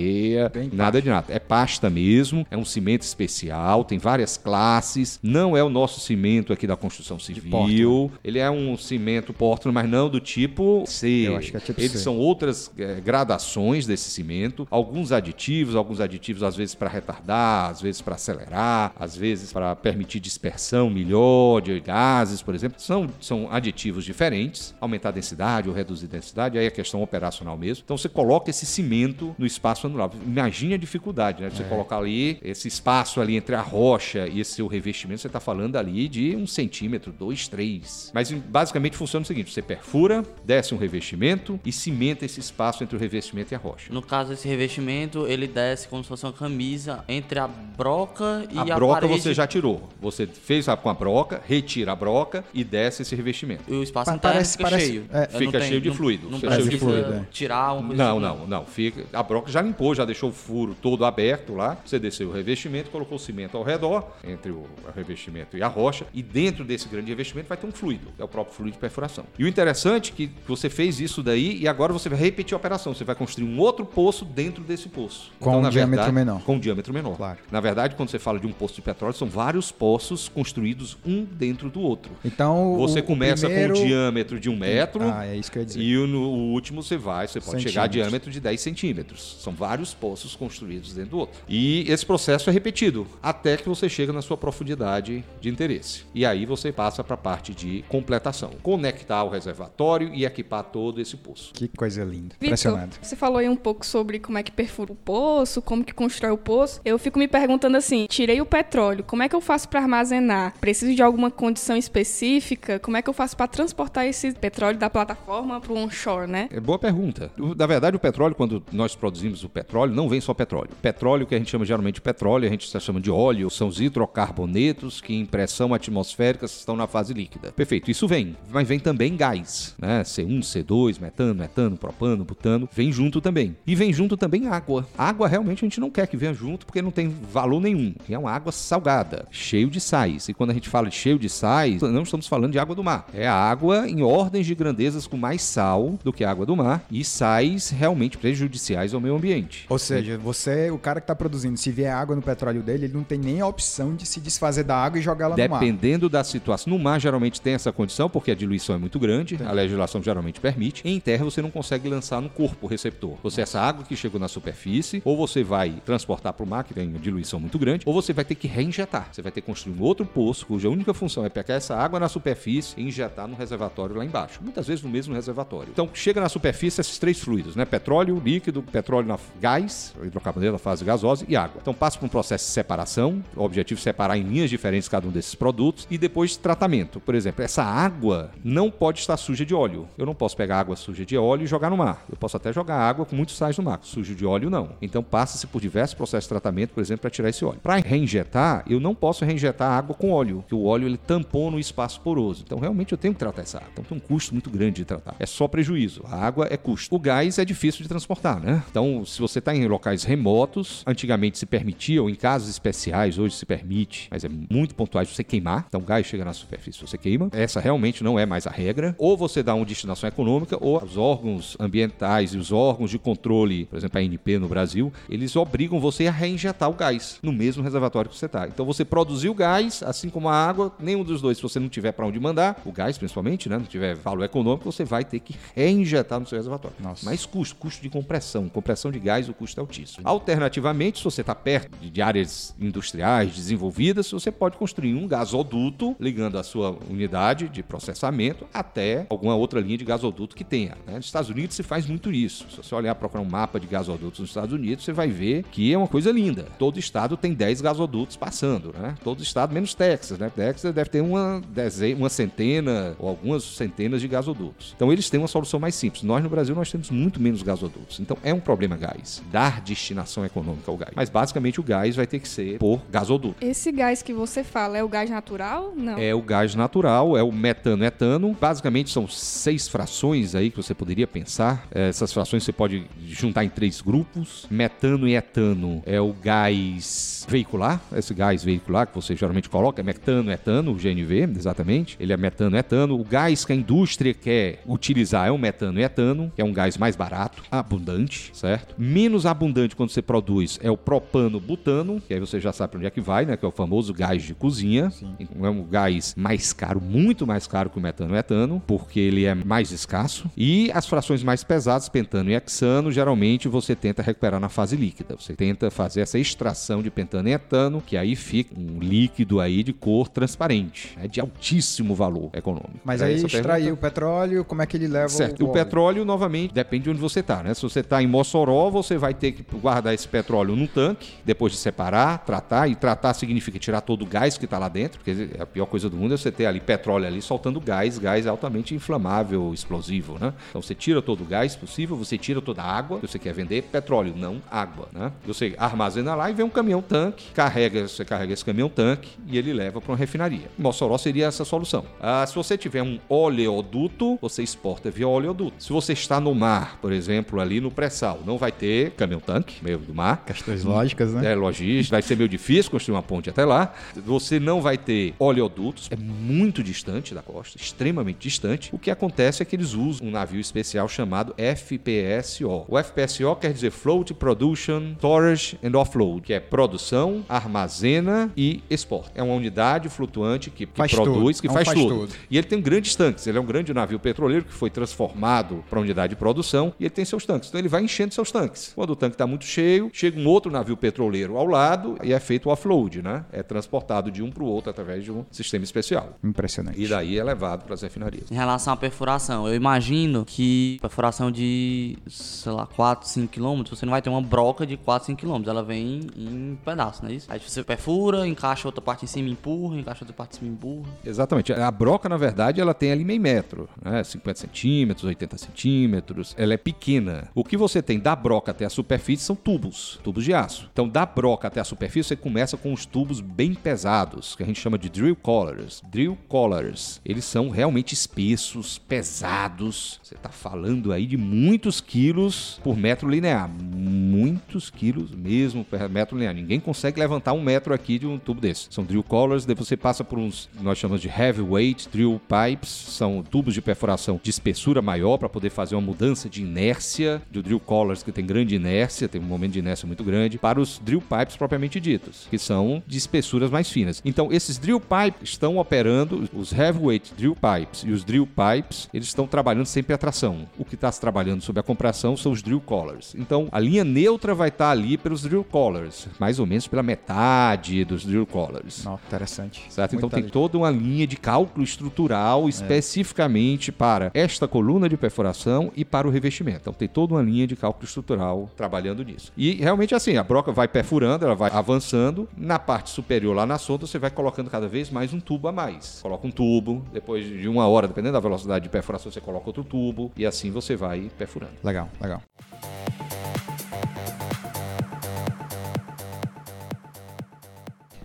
Bem nada de nada. É pasta mesmo, é um cimento especial, tem várias classes. Não é o nosso cimento aqui da construção civil. Portland. Ele é um cimento Portland, mas não do tipo C. Eu acho que é tipo Eles C. são outras eh, gradações desse cimento, alguns aditivos, alguns aditivos às vezes para retardar, às vezes para acelerar, às vezes para permitir dispersão melhor de gases, por exemplo. São, são aditivos diferentes, aumentar a densidade ou reduzir a densidade, aí é questão operacional mesmo. Então você coloca esse cimento no espaço anular. Imagine a dificuldade, né? Você É. colocar ali esse espaço ali entre a rocha e esse seu revestimento, você está falando ali de um centímetro, dois, três. Mas basicamente funciona o seguinte: você perfura, desce um revestimento e cimenta esse espaço entre o revestimento e a rocha. No caso, esse revestimento, ele desce como se fosse uma camisa entre a broca e a a, broca parede. você já tirou. Você fez com a broca, retira a broca e desce esse revestimento. E o espaço Pa- parece- fica parece- cheio. é, fica não cheio de não- fluido, Não de precisa fluido, é. tirar coisa Não, assim, não, não. Fica, a broca já limpou, já deixou o furo todo aberto lá. Você desceu o revestimento, colocou o cimento ao redor, entre o revestimento e a rocha, e dentro desse grande revestimento vai ter um fluido, que é o próprio fluido de perfuração. E o interessante é que você fez isso daí e agora você vai repetir a operação. Você vai construir um outro poço dentro desse poço. Com Então, um diâmetro verdade, menor. Com um diâmetro menor. Claro. Na verdade, quando você fala de um poço de petróleo, são vários poços construídos um dentro do outro. Então, Você começa primeiro- com um diâmetro de um metro. Ah, é isso que eu ia dizer. E no- o último você vai, você pode chegar a diâmetro de 10 centímetros. São vários poços construídos dentro do outro. E esse processo é repetido até que você chega na sua profundidade de interesse. E aí você passa para a parte de completação. Conectar o reservatório e equipar todo esse poço. Que coisa linda. Vitor, Impressionado. você falou aí um pouco sobre como é que perfura o poço, como que constrói o poço. Eu fico me perguntando assim, tirei o petróleo, como é que eu faço para armazenar? Preciso de alguma condição específica? Como é que eu faço para transportar esse petróleo da plataforma para o onshore, né? É boa pergunta. Na verdade, o petróleo, quando nós produzimos o petróleo, não vem só petróleo. Petróleo, que a gente chama geralmente de petróleo, a gente chamando de óleo, são os hidrocarbonetos que, em pressão atmosférica, estão na fase líquida. Perfeito, isso vem. Mas vem também gás, né? C1, C2, metano, metano, propano, butano, vem junto também. E vem junto também água. Água realmente a gente não quer que venha junto porque não tem valor nenhum. É uma água salgada, cheio de sais. E quando a gente fala de cheio de sais, não estamos falando de água do mar. É a água em ordens de grandezas com mais sal do que a água do mar e sais realmente prejudiciais ao meio ambiente. Ou seja, você, o cara que está produzindo, se vier água no petróleo dele, ele não tem nem a opção de se desfazer da água e jogar ela no mar. Dependendo da situação. No mar, geralmente tem essa condição, porque a diluição é muito grande, a legislação geralmente permite. Em terra, você não consegue lançar no corpo o receptor. Você, essa água que chegou na superfície, ou você vai transportar para o mar, que tem uma diluição muito grande, ou você vai ter que reinjetar. Você vai ter que construir um outro poço, cuja única função é pegar essa água na superfície e injetar no reservatório lá embaixo. Muitas vezes no mesmo reservatório. Então, chega na superfície esses três fluidos, né? Petróleo líquido, petróleo na gás, hidrocarboneto na fase gasosa e água. Então, passa por um processo de separação. O objetivo é separar em linhas diferentes cada um desses produtos e depois tratamento. Por exemplo, essa água não pode estar suja de óleo. Eu não posso pegar água suja de óleo e jogar no mar. Eu posso até jogar água com muitos sais no mar. Sujo de óleo, não. Então, passa-se por diversos processos de tratamento, por exemplo, para tirar esse óleo. Para reinjetar, eu não posso reinjetar água com óleo, porque o óleo ele tampona o espaço poroso. Então, realmente, eu tenho que tratar essa água. Então, tem um custo muito grande de tratar. É só prejuízo. A água é custo. O gás é difícil de transportar, né? Então, se você está em locais remotos, antigamente se permitia, ou em casos especiais, hoje se permite, mas é muito pontuais você queimar. Então, o gás chega na superfície, você queima. Essa realmente não é mais a regra. Ou você dá uma destinação econômica, ou os órgãos ambientais e os órgãos de controle, por exemplo, a ANP no Brasil, eles obrigam você a reinjetar o gás no mesmo reservatório que você está. Então, você produziu gás, assim como a água, nenhum dos dois, se você não tiver para onde mandar, o gás principalmente, né, não tiver valor econômico, você vai ter que reinjetar no seu reservatório. Nossa. Mas custo, custo de compressão. Compressão de gás, o custo é altíssimo. Alternativamente, se você está perto de- áreas industriais desenvolvidas, você pode construir um gasoduto ligando a sua unidade de processamento até alguma outra linha de gasoduto que tenha. né? Nos Estados Unidos se faz muito isso. Se você olhar procurar um mapa de gasodutos nos Estados Unidos, você vai ver que é uma coisa linda. Todo estado tem 10 gasodutos passando, né? Todo estado menos Texas, né? Texas deve ter uma, dezena, uma centena ou algumas centenas de gasodutos. Então eles têm uma solução mais simples. Nós no Brasil nós temos muito menos gasodutos. Então é um problema gás, dar destinação econômica ao gás. Mas basicamente o gás vai ter que ser por gasoduto. Esse gás que você fala é o gás natural? Não. É o gás natural, é o metano-etano. Basicamente são seis frações aí que você poderia pensar. Essas frações você pode juntar em três grupos. Metano e etano é o gás veicular, esse gás veicular que você geralmente coloca, é metano, etano, o GNV, exatamente. Ele é metano, etano. O gás que a indústria quer utilizar é o metano e etano, que é um gás mais barato, abundante, certo? Menos abundante quando você produz é o propano, butano, que aí você já sabe para onde é que vai, né? Que é o famoso gás de cozinha. Então, é um gás mais caro, muito mais caro que o metano e etano, porque ele é mais escasso. E as frações mais pesadas, pentano e hexano, geralmente você tenta recuperar na fase líquida. Você tenta fazer essa extração de pentano e etano, que aí fica um líquido aí de cor transparente, é de altíssimo valor econômico. Mas Era aí extrair o petróleo, como é que ele leva Certo. o, O óleo? petróleo, novamente, depende de onde você está, né? Se você está em Mossoró, você vai ter que guardar esse petróleo num tanque, depois de separar, tratar. E tratar significa tirar todo o gás que está lá dentro, porque a pior coisa do mundo é você ter ali petróleo ali soltando gás. Gás é altamente inflamável, explosivo, né? Então você tira todo o gás possível, você tira toda a água que você quer vender, petróleo, não água, né? Você armazena lá e vem um caminhão tanque, carrega, você carrega esse caminhão tanque e ele leva para uma refinaria. Mossoró seria essa solução. Ah, se você tiver um oleoduto, você exporta via oleoduto. Se você está no mar, por exemplo, ali no pré-sal, não vai ter caminhão-tanque, meio do mar. Questões lógicas, né? É, logística, vai ser meio difícil construir uma ponte até lá. Você não vai ter oleodutos, é muito distante da costa, extremamente distante. O que acontece é que eles usam um navio especial chamado FPSO. O FPSO quer dizer Float Production, Storage and Offload, que é produção, armazena e exporta. É uma unidade flutuante que, que produz, tudo. que Não faz, faz tudo. tudo. E ele tem grandes tanques. Ele é um grande navio petroleiro que foi transformado para unidade de produção e ele tem seus tanques. Então ele vai enchendo seus tanques. Quando o tanque está muito cheio, chega um outro navio petroleiro ao lado e é feito o offload, né? É transportado de um para o outro através de um sistema especial. Impressionante. E daí é levado para as refinarias. Em relação à perfuração, eu imagino que perfuração de, sei lá, 4, 5 quilômetros, você não vai ter uma broca de 4, 5 quilômetros. Ela vem em pedaços, não é isso? Aí você perfura, encaixa outra parte em cima e empurra, encaixa outra parte em cima e empurra. Exatamente. A broca, na verdade, ela tem ali meio metro, né? 50 centímetros, 80 centímetros. Ela é pequena. O que você tem da broca até a superfície são tubos, tubos de aço. Então, da broca até a superfície, você começa com os tubos bem pesados, que a gente chama de drill collars. Drill collars. Eles são realmente espessos, pesados. Você está falando aí de muitos quilos por metro linear. Muitos quilos mesmo por metro linear. Ninguém consegue levantar um metro aqui de um tubo desse. São drill collars, depois você passa por uns, nós chamamos de heavyweight drill pipes, são tubos de perfuração de espessura maior para poder fazer uma mudança de inércia, do drill collars que tem grande inércia, tem um momento de inércia muito grande, para os drill pipes propriamente ditos, que são de espessuras mais finas. Então, esses drill pipes estão operando, os heavyweight drill pipes e os drill pipes, eles estão trabalhando sempre a tração. O que está se trabalhando sob a compressão são os drill collars. Então, a linha neutra vai estar ali pelos drill collars, mais ou menos pela metade dos drill collars. Não, interessante. Certo? Muito Então tem toda uma linha de cálculo estrutural especificamente para esta coluna de perfuração e para o revestimento. Então tem toda uma linha de cálculo estrutural trabalhando nisso. E realmente assim, a broca vai perfurando, ela vai avançando. Na parte superior, lá na sonda, você vai colocando cada vez mais um tubo a mais. Coloca um tubo, depois de uma hora, dependendo da velocidade de perfuração, você coloca outro tubo e assim você vai perfurando. Legal, legal.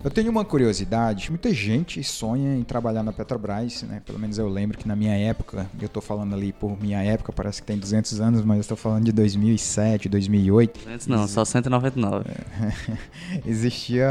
Eu tenho uma curiosidade. Muita gente sonha em trabalhar na Petrobras, né? Pelo menos eu lembro que na minha época, eu tô falando ali por minha época, parece que tem 200 anos, mas eu estou falando de 2007, 2008. Antes não, só 199. Existia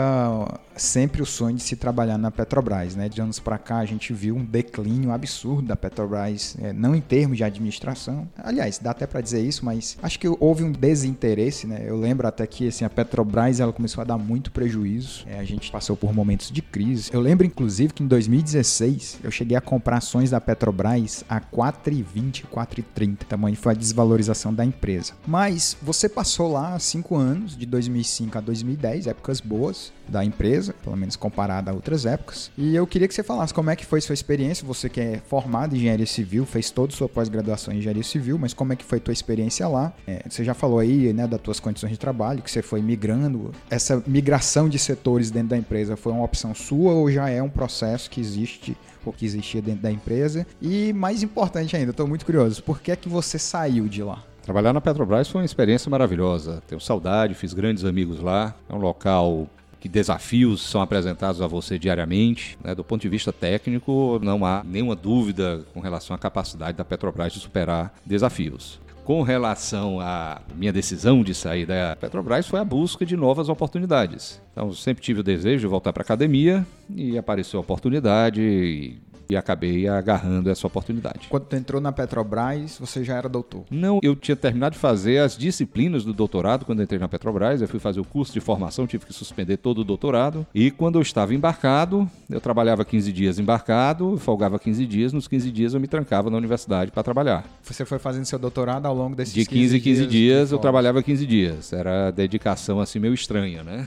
sempre o sonho de se trabalhar na Petrobras, né? De anos para cá a gente viu um declínio absurdo da Petrobras, é, não em termos de administração. Aliás, dá até para dizer isso, mas acho que houve um desinteresse, né? Eu lembro até que assim, a Petrobras ela começou a dar muito prejuízo. É, a gente passou por momentos de crise. Eu lembro inclusive que em 2016 eu cheguei a comprar ações da Petrobras a 4,20, 4,30. Tamanho foi a desvalorização da empresa. Mas você passou lá cinco anos, de 2005 a 2010, épocas boas da empresa, pelo menos comparada a outras épocas. E eu queria que você falasse como é que foi sua experiência. Você que é formado em engenharia civil, fez toda sua pós-graduação em engenharia civil, mas como é que foi tua experiência lá? É, você já falou aí, né, das tuas condições de trabalho, que você foi migrando. Essa migração de setores dentro da empresa foi uma opção sua ou já é um processo que existe ou que existia dentro da empresa? E mais importante ainda, tô muito curioso, por que é que você saiu de lá? Trabalhar na Petrobras foi uma experiência maravilhosa. Tenho saudade, fiz grandes amigos lá. É um local que desafios são apresentados a você diariamente. Né? Do ponto de vista técnico, não há nenhuma dúvida com relação à capacidade da Petrobras de superar desafios. Com relação à minha decisão de sair da Petrobras, foi a busca de novas oportunidades. Então, sempre tive o desejo de voltar para a academia e apareceu a oportunidade e, e acabei agarrando essa oportunidade. Quando tu entrou na Petrobras, você já era doutor. Não, eu tinha terminado de fazer as disciplinas do doutorado quando entrei na Petrobras. Eu fui fazer o curso de formação, tive que suspender todo o doutorado. E quando eu estava embarcado, eu trabalhava 15 dias embarcado, folgava 15 dias. Nos 15 dias eu me trancava na universidade para trabalhar. Você foi fazendo seu doutorado ao longo desses De 15 em 15 dias de eu folga. trabalhava 15 dias. Era dedicação assim meio estranha, né?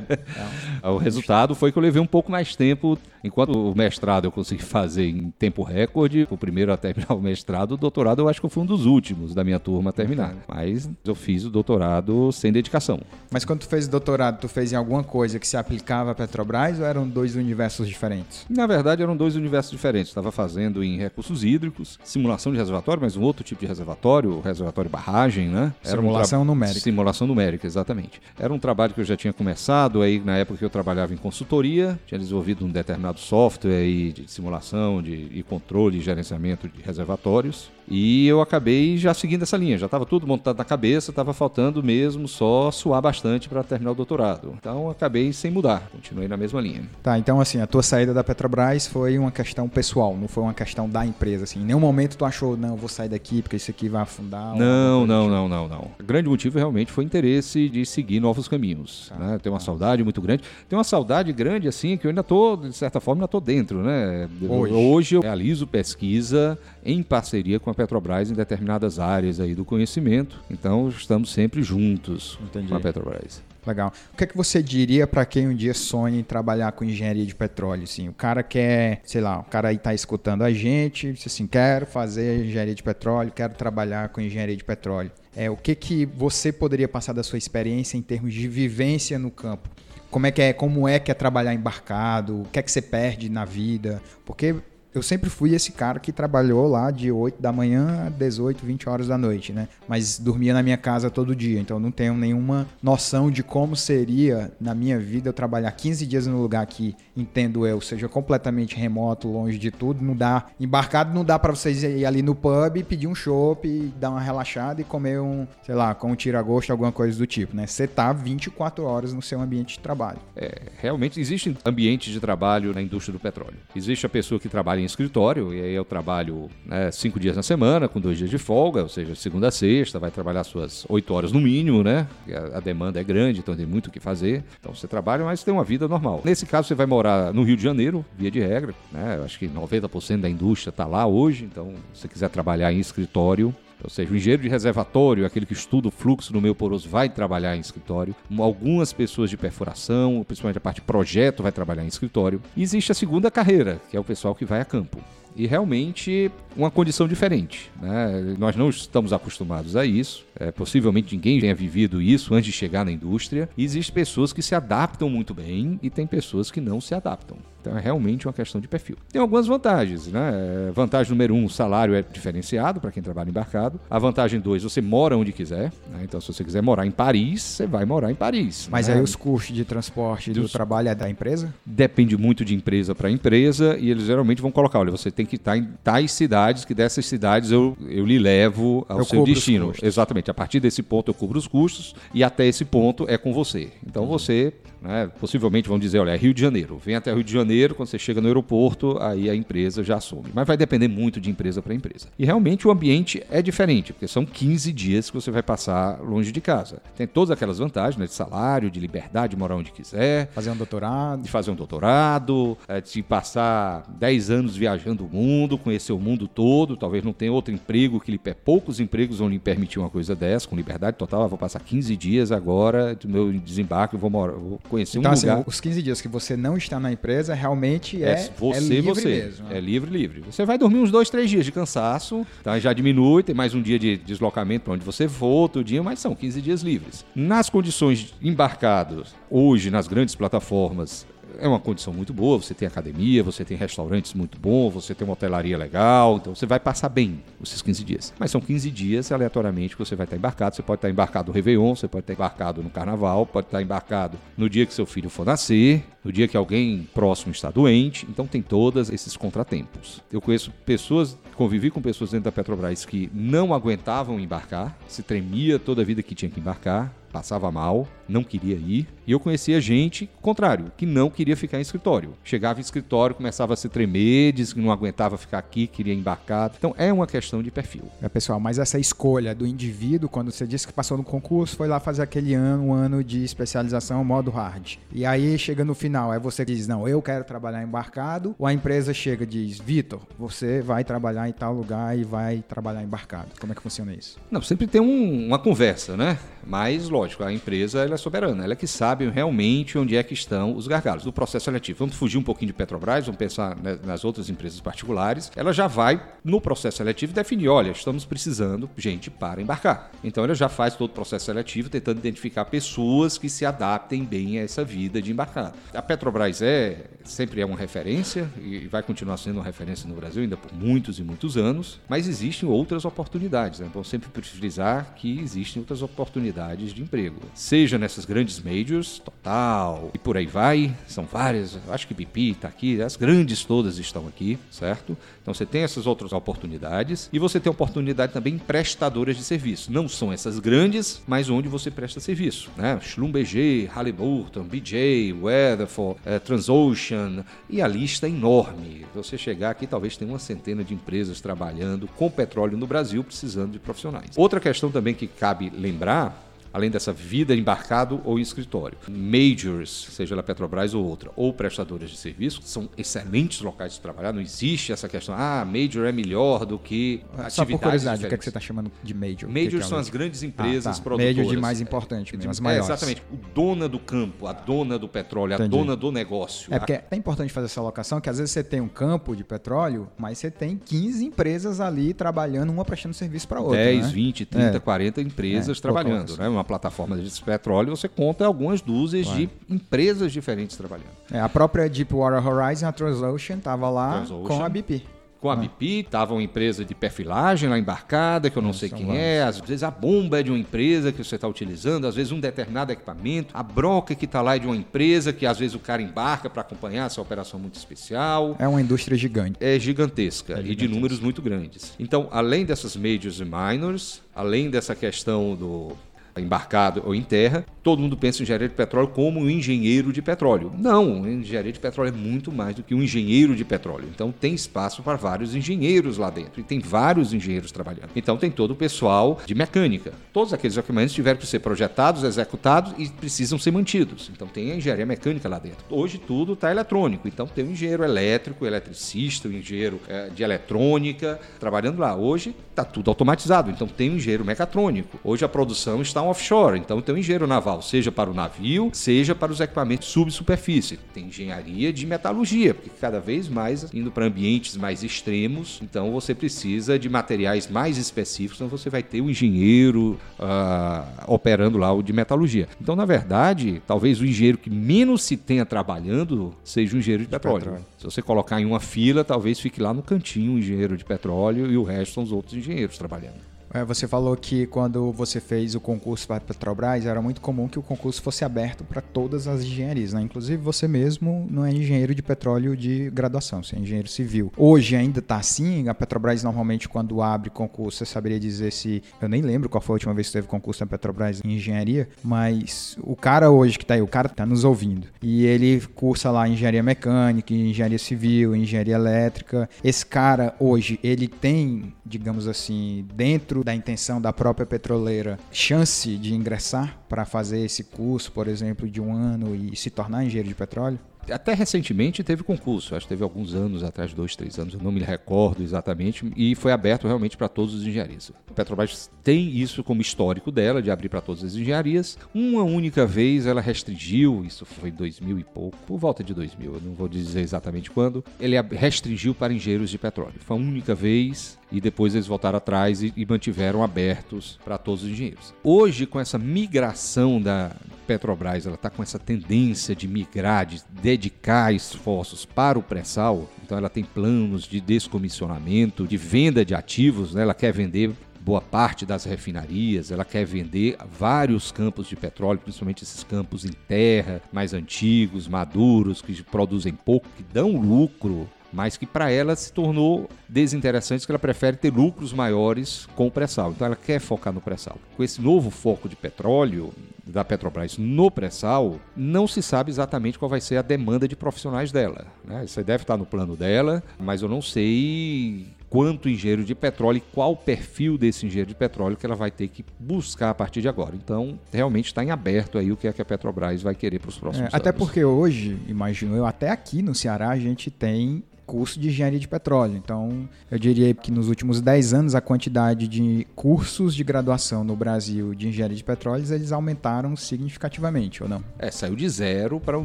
o resultado foi que eu levei um pouco mais tempo. Enquanto o mestrado eu consegui fazer em tempo recorde, o primeiro a terminar o mestrado, o doutorado eu acho que eu fui um dos últimos da minha turma a terminar. Mas eu fiz o doutorado sem dedicação. Mas quando tu fez doutorado, tu fez em alguma coisa que se aplicava à Petrobras ou eram dois universos diferentes? Na verdade, eram dois universos diferentes. Estava fazendo em recursos hídricos, simulação de reservatório, mas um outro tipo de reservatório, o reservatório barragem, né? Era um Simulação tra- numérica. Simulação numérica, exatamente. Era um trabalho que eu já tinha começado aí na época que eu trabalhava em consultoria, tinha desenvolvido um determinado software aí de simulação de, e controle e gerenciamento de reservatórios. E eu acabei já seguindo essa linha, já estava tudo montado na cabeça, estava faltando mesmo só suar bastante para terminar o doutorado. Então acabei sem mudar, continuei na mesma linha. Tá, então assim, a tua saída da Petrobras foi uma questão pessoal, não foi uma questão da empresa, assim. Em nenhum momento tu achou, não, eu vou sair daqui porque isso aqui vai afundar. Não, não, não, não, não. O grande motivo realmente foi o interesse de seguir novos caminhos. Tá, né? Tem uma tá. saudade muito grande. Tem uma saudade grande, assim, que eu ainda tô, de certa forma, ainda tô dentro, né? Hoje, Hoje eu realizo pesquisa em parceria com a Petrobras em determinadas áreas aí do conhecimento. Então estamos sempre juntos Entendi. com a Petrobras. Legal. O que é que você diria para quem um dia sonha em trabalhar com engenharia de petróleo? Assim, o cara quer, sei lá, o cara aí está escutando a gente, disse assim, quero fazer engenharia de petróleo, quero trabalhar com engenharia de petróleo. É, o que que você poderia passar da sua experiência em termos de vivência no campo? Como é que é, como é que é trabalhar embarcado? O que é que você perde na vida? Porque eu sempre fui esse cara que trabalhou lá de 8 da manhã a 18, 20 horas da noite, né? Mas dormia na minha casa todo dia, então não tenho nenhuma noção de como seria na minha vida eu trabalhar 15 dias no lugar que, entendo eu, seja completamente remoto, longe de tudo, não dá, embarcado não dá para vocês ir ali no pub, pedir um chopp, dar uma relaxada e comer um, sei lá, com um tira-gosto, alguma coisa do tipo, né? Você tá 24 horas no seu ambiente de trabalho. É, realmente existem ambientes de trabalho na indústria do petróleo. Existe a pessoa que trabalha em escritório, e aí eu trabalho né, cinco dias na semana, com dois dias de folga, ou seja, segunda a sexta, vai trabalhar suas oito horas no mínimo, né? A, demanda é grande, então tem muito o que fazer. Então você trabalha, mas tem uma vida normal. Nesse caso, você vai morar no Rio de Janeiro, via de regra, né? Eu acho que 90% da indústria está lá hoje, então se você quiser trabalhar em escritório, ou seja, o engenheiro de reservatório, aquele que estuda o fluxo no meio poroso, vai trabalhar em escritório. Algumas pessoas de perfuração, principalmente a parte projeto, vai trabalhar em escritório. E existe a segunda carreira, que é o pessoal que vai a campo e realmente uma condição diferente. Né? Nós não estamos acostumados a isso, é, possivelmente ninguém tenha vivido isso antes de chegar na indústria. E existem pessoas que se adaptam muito bem e tem pessoas que não se adaptam. Então é realmente uma questão de perfil. Tem algumas vantagens, né? Vantagem número um, o salário é diferenciado para quem trabalha embarcado. A vantagem dois, você mora onde quiser. Né? Então, se você quiser morar em Paris, você vai morar em Paris. Mas né? aí os custos de transporte Dos... do trabalho é da empresa? Depende muito de empresa para empresa e eles geralmente vão colocar, olha, você tem que estar em tais cidades, que dessas cidades eu, eu lhe levo ao eu seu destino. Exatamente. A partir desse ponto eu cubro os custos e até esse ponto é com você. Então você né? Possivelmente vão dizer, olha, é Rio de Janeiro. Vem até Rio de Janeiro, quando você chega no aeroporto, aí a empresa já assume. Mas vai depender muito de empresa para empresa. E realmente o ambiente é diferente, porque são 15 dias que você vai passar longe de casa. Tem todas aquelas vantagens né, de salário, de liberdade, de morar onde quiser. Fazer um doutorado. De fazer um doutorado, é, de passar 10 anos viajando o mundo, conhecer o mundo todo. Talvez não tenha outro emprego que lhe poucos empregos vão lhe permitir uma coisa dessa, com liberdade total. Eu vou passar 15 dias agora do meu desembarque, vou morar. Vou conhecer então, um assim, lugar. Os 15 dias que você não está na empresa realmente é, é você, é livre você. mesmo. É livre, livre. Você vai dormir uns dois, três dias de cansaço, tá? já diminui, tem mais um dia de deslocamento para onde você for, outro dia, mas são 15 dias livres. Nas condições embarcados, hoje nas grandes plataformas, é uma condição muito boa, você tem academia, você tem restaurantes muito bons, você tem uma hotelaria legal, então você vai passar bem esses 15 dias. Mas são 15 dias aleatoriamente que você vai estar embarcado. Você pode estar embarcado no Réveillon, você pode estar embarcado no Carnaval, pode estar embarcado no dia que seu filho for nascer, no dia que alguém próximo está doente. Então tem todos esses contratempos. Eu conheço pessoas, convivi com pessoas dentro da Petrobras que não aguentavam embarcar, se tremia toda a vida que tinha que embarcar, passava mal, não queria ir. E eu conhecia gente, contrário, que não queria ficar em escritório. Chegava em escritório, começava a se tremer, disse que não aguentava ficar aqui, queria embarcar. Então é uma questão de perfil. É, pessoal, mas essa escolha do indivíduo, quando você disse que passou no concurso, foi lá fazer aquele ano, um ano de especialização modo hard. E aí chega no final, é você que diz, não, eu quero trabalhar embarcado, ou a empresa chega e diz, Vitor, você vai trabalhar em tal lugar e vai trabalhar embarcado. Como é que funciona isso? Não, sempre tem um, uma conversa, né? Mas, lógico, a empresa ela é soberana, ela é que sabe realmente onde é que estão os gargalos do processo seletivo. Vamos fugir um pouquinho de Petrobras, vamos pensar né, nas outras empresas particulares. Ela já vai, no processo seletivo, definir: olha, estamos precisando gente para embarcar. Então, ela já faz todo o processo seletivo, tentando identificar pessoas que se adaptem bem a essa vida de embarcar. A Petrobras é sempre é uma referência e vai continuar sendo uma referência no Brasil ainda por muitos e muitos anos, mas existem outras oportunidades. Né? Vamos sempre frisar que existem outras oportunidades oportunidades de emprego. Seja nessas grandes majors, Total e por aí vai, são várias, acho que BP está aqui, as grandes todas estão aqui, certo? Então você tem essas outras oportunidades e você tem oportunidade também em prestadoras de serviço. Não são essas grandes, mas onde você presta serviço, né? Schlumberger, Halliburton, BJ, Weatherford, eh, Transocean e a lista é enorme. Você chegar aqui talvez tenha uma centena de empresas trabalhando com petróleo no Brasil precisando de profissionais. Outra questão também que cabe lembrar além dessa vida embarcado ou em escritório. Majors, seja ela Petrobras ou outra, ou prestadoras de serviço, são excelentes locais de trabalhar. Não existe essa questão, ah, major é melhor do que atividades Só por curiosidade, diferentes. o que, é que você está chamando de major? Majors que que é são as grandes empresas ah, tá. produtoras. Major de mais importante, mesmo, as É, maiores. exatamente. O dona do campo, a dona do petróleo, a Entendi. dona do negócio. É porque é importante fazer essa alocação, que às vezes você tem um campo de petróleo, mas você tem 15 empresas ali trabalhando, uma prestando serviço para outra. 10, né? 20, 30, É. 40 empresas É, trabalhando. Né? Uma plataforma de petróleo, você conta algumas dúzias de empresas diferentes trabalhando. É, a própria Deepwater Horizon, a Transocean, estava lá Transocean. com a BP. Com a BP, estava uma empresa de perfilagem lá embarcada, que eu não sei são quem é. Às vezes a bomba é de uma empresa que você está utilizando, às vezes um determinado equipamento. A broca que está lá é de uma empresa que às vezes o cara embarca para acompanhar essa operação muito especial. É uma indústria gigante. é gigantesca e de gigantesca. números muito grandes. Então, além dessas majors e minors, além dessa questão do embarcado ou em terra, todo mundo pensa em engenharia de petróleo como um engenheiro de petróleo. Não, engenharia de petróleo é muito mais do que um engenheiro de petróleo. Então tem espaço para vários engenheiros lá dentro e tem vários engenheiros trabalhando. Então tem todo o pessoal de mecânica. Todos aqueles equipamentos tiveram que ser projetados, executados e precisam ser mantidos. Então tem a engenharia mecânica lá dentro. Hoje tudo está eletrônico. Então tem o engenheiro elétrico, eletricista, o engenheiro eh, de eletrônica trabalhando lá. Hoje está tudo automatizado. Então tem o engenheiro mecatrônico. Hoje a produção está offshore. Então tem o engenheiro naval, seja para o navio, seja para os equipamentos subsuperfície. Tem engenharia de metalurgia, porque cada vez mais indo para ambientes mais extremos. Então você precisa de materiais mais específicos. Então você vai ter o engenheiro ah, operando lá o de metalurgia. Então, na verdade, talvez o engenheiro que menos se tenha trabalhando seja o engenheiro de, petróleo. petróleo. Se você colocar em uma fila, talvez fique lá no cantinho o engenheiro de petróleo e o resto são os outros engenheiros trabalhando. É, você falou que quando você fez o concurso para a Petrobras, era muito comum que o concurso fosse aberto para todas as engenharias, né? Inclusive você mesmo não é engenheiro de petróleo de graduação, você é engenheiro civil. Hoje ainda está assim, a Petrobras normalmente quando abre concurso, você saberia dizer se... Eu nem lembro qual foi a última vez que teve concurso na Petrobras em engenharia, mas o cara hoje que está aí, o cara está nos ouvindo, e ele cursa lá engenharia mecânica, engenharia civil, engenharia elétrica. Esse cara hoje, ele tem, digamos assim, dentro da intenção da própria petroleira, chance de ingressar para fazer esse curso, por exemplo, de um ano e se tornar engenheiro de petróleo? Até recentemente teve concurso, acho que teve alguns anos atrás, dois, três anos, eu não me recordo exatamente, e foi aberto realmente para todos os engenharias. A Petrobras tem isso como histórico dela, de abrir para todas as engenharias. Uma única vez ela restringiu, isso foi em 2000 e pouco, por volta de 2000, eu não vou dizer exatamente quando, ele restringiu para engenheiros de petróleo. Foi a única vez e depois eles voltaram atrás e, e mantiveram abertos para todos os engenheiros. Hoje, com essa migração da Petrobras, ela está com essa tendência de migrar, de dedicar esforços para o pré-sal, então ela tem planos de descomissionamento, de venda de ativos, né? ela quer vender boa parte das refinarias, ela quer vender vários campos de petróleo, principalmente esses campos em terra, mais antigos, maduros, que produzem pouco, que dão lucro mas que para ela se tornou desinteressante, que ela prefere ter lucros maiores com o pré-sal. Então ela quer focar no pré-sal. Com esse novo foco de petróleo da Petrobras no pré-sal, não se sabe exatamente qual vai ser a demanda de profissionais dela. Né? Isso deve estar no plano dela, mas eu não sei quanto engenheiro de petróleo e qual o perfil desse engenheiro de petróleo que ela vai ter que buscar a partir de agora. Então, realmente está em aberto aí o que é que a Petrobras vai querer para os É, próximos até anos. porque hoje, imagino eu, até aqui no Ceará a gente tem curso de engenharia de petróleo. Então, eu diria que nos últimos 10 anos a quantidade de cursos de graduação no Brasil de engenharia de petróleo eles aumentaram significativamente, ou não? É, saiu de zero para um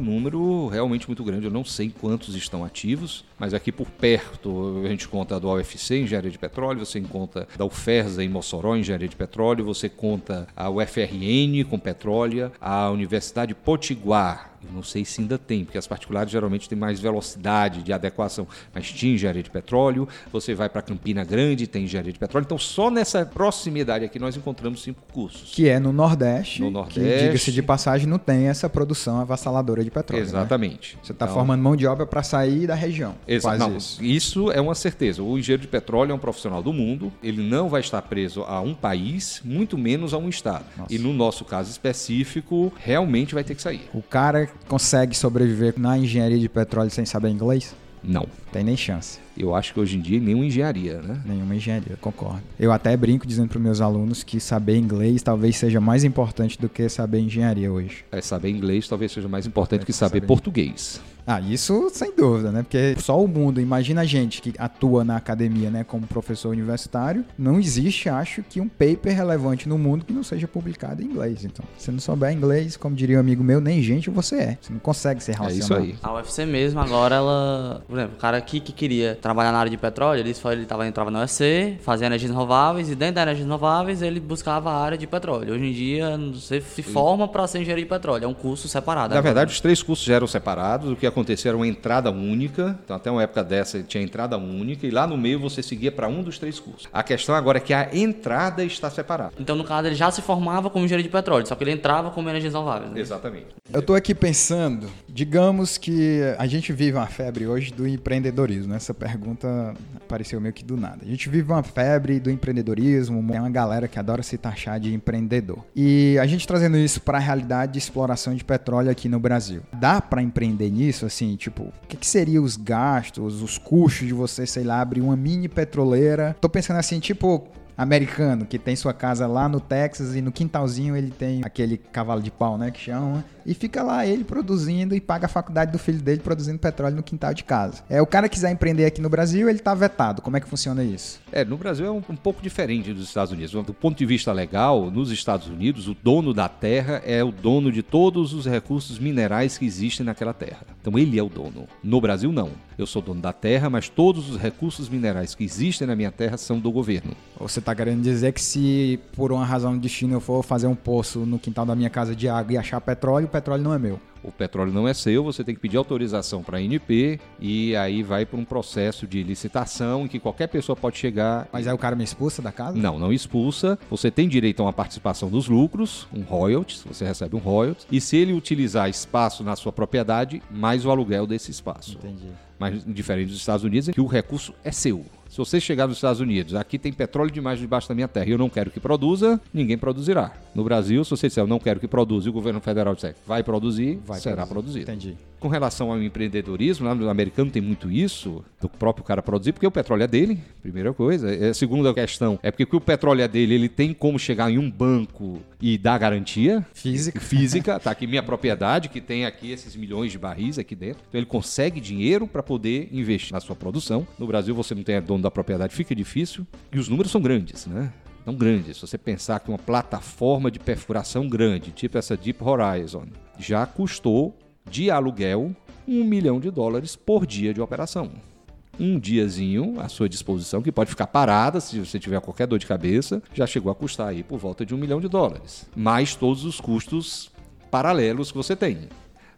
número realmente muito grande. Eu não sei quantos estão ativos, mas aqui por perto a gente conta do UFC, Engenharia de Petróleo, você conta da UFERSA em Mossoró, Engenharia de Petróleo, você conta a UFRN com Petróleo, a Universidade Potiguar Eu não sei se ainda tem, porque as particulares geralmente têm mais velocidade de adequação. Mas tinha engenharia de petróleo, você vai para Campina Grande, tem engenharia de petróleo. Então, só nessa proximidade aqui nós encontramos cinco cursos. Que é no Nordeste. No Nordeste. Que, diga-se de passagem, não tem essa produção avassaladora de petróleo. né? Exatamente. Você está Então, formando mão de obra para sair da região. Exa- Quase não, isso. isso é uma certeza. O engenheiro de petróleo é um profissional do mundo, ele não vai estar preso a um país, muito menos a um estado. Nossa. E no nosso caso específico, realmente vai ter que sair. O cara consegue sobreviver na engenharia de petróleo sem saber inglês? Não. Tem nem chance. Eu acho que hoje em dia nenhuma engenharia, né? Nenhuma engenharia, concordo. Eu até brinco dizendo para meus alunos que saber inglês talvez seja mais importante do que saber engenharia hoje. É, saber inglês talvez seja mais importante É, que saber saber- português. Ah, isso sem dúvida, né? Porque só o mundo, imagina a gente que atua na academia, né, como professor universitário, não existe, acho, que um paper relevante no mundo que não seja publicado em inglês. Então, se não souber inglês, como diria um amigo meu, nem gente você é. Você não consegue ser É relacionado. isso aí. A UFC mesmo, agora ela. Por exemplo, o cara aqui que queria trabalhar na área de petróleo, ele, só, ele tava, entrava na UFC, fazia energias renováveis, e dentro das energias renováveis ele buscava a área de petróleo. Hoje em dia, você se forma para ser engenheiro de petróleo, é um curso separado. Na agora. verdade, os três cursos já eram separados. O que acontecia era uma entrada única. Então, até uma época dessa tinha entrada única. E lá no meio você seguia para um dos três cursos. A questão agora é que a entrada está separada. Então, no caso, ele já se formava como engenheiro de petróleo, só que ele entrava como energias renováveis. Né? Exatamente. Eu tô aqui pensando, digamos que a gente vive uma febre hoje do empreendedorismo. né? Essa pergunta apareceu meio que do nada. A gente vive uma febre do empreendedorismo, é uma galera que adora se taxar de empreendedor. E a gente trazendo isso para a realidade de exploração de petróleo aqui no Brasil. Dá para empreender nisso assim, tipo, o que, que seria os gastos, os custos de você, sei lá, abrir uma mini petroleira? Tô pensando assim, tipo, americano que tem sua casa lá no Texas e no quintalzinho ele tem aquele cavalo de pau, né, que chama, e fica lá ele produzindo e paga a faculdade do filho dele produzindo petróleo no quintal de casa. É, o cara quiser empreender aqui no Brasil, ele tá vetado. Como é que funciona isso? É, no Brasil é um, um pouco diferente dos Estados Unidos. Do ponto de vista legal, nos Estados Unidos, o dono da terra é o dono de todos os recursos minerais que existem naquela terra. Então ele é o dono. No Brasil, não. Eu sou dono da terra, mas todos os recursos minerais que existem na minha terra são do governo. Você tá querendo dizer que se por uma razão do destino eu for fazer um poço no quintal da minha casa de água e achar petróleo, o petróleo não é meu. O petróleo não é seu, você tem que pedir autorização para a ANP e aí vai para um processo de licitação em que qualquer pessoa pode chegar. Mas aí o cara me expulsa da casa? Não, não expulsa. Você tem direito a uma participação dos lucros, um royalties, você recebe um royalties. E se ele utilizar espaço na sua propriedade, mais o aluguel desse espaço. Entendi. Mas diferente dos Estados Unidos, é que o recurso é seu. Se você chegar nos Estados Unidos, aqui tem petróleo demais debaixo da minha terra e eu não quero que produza, ninguém produzirá. No Brasil, se você disser eu não quero que produza e o governo federal disser vai produzir, Vai será produzido. Entendi. Com relação ao empreendedorismo, lá no americano tem muito isso, do próprio cara produzir, porque o petróleo é dele, primeira coisa. É, A segunda questão é porque o petróleo é dele, ele tem como chegar em um banco e dar garantia Física. física, tá aqui minha propriedade, que tem aqui esses milhões de barris aqui dentro. Então ele consegue dinheiro para poder investir na sua produção. No Brasil você não tem é dono da propriedade, fica difícil. E os números são grandes, né? São grandes. Se você pensar que uma plataforma de perfuração grande, tipo essa Deep Horizon, já custou de aluguel um milhão de dólares por dia de operação. Um diazinho à sua disposição, que pode ficar parada se você tiver qualquer dor de cabeça, já chegou a custar aí por volta de um milhão de dólares. Mais todos os custos paralelos que você tem.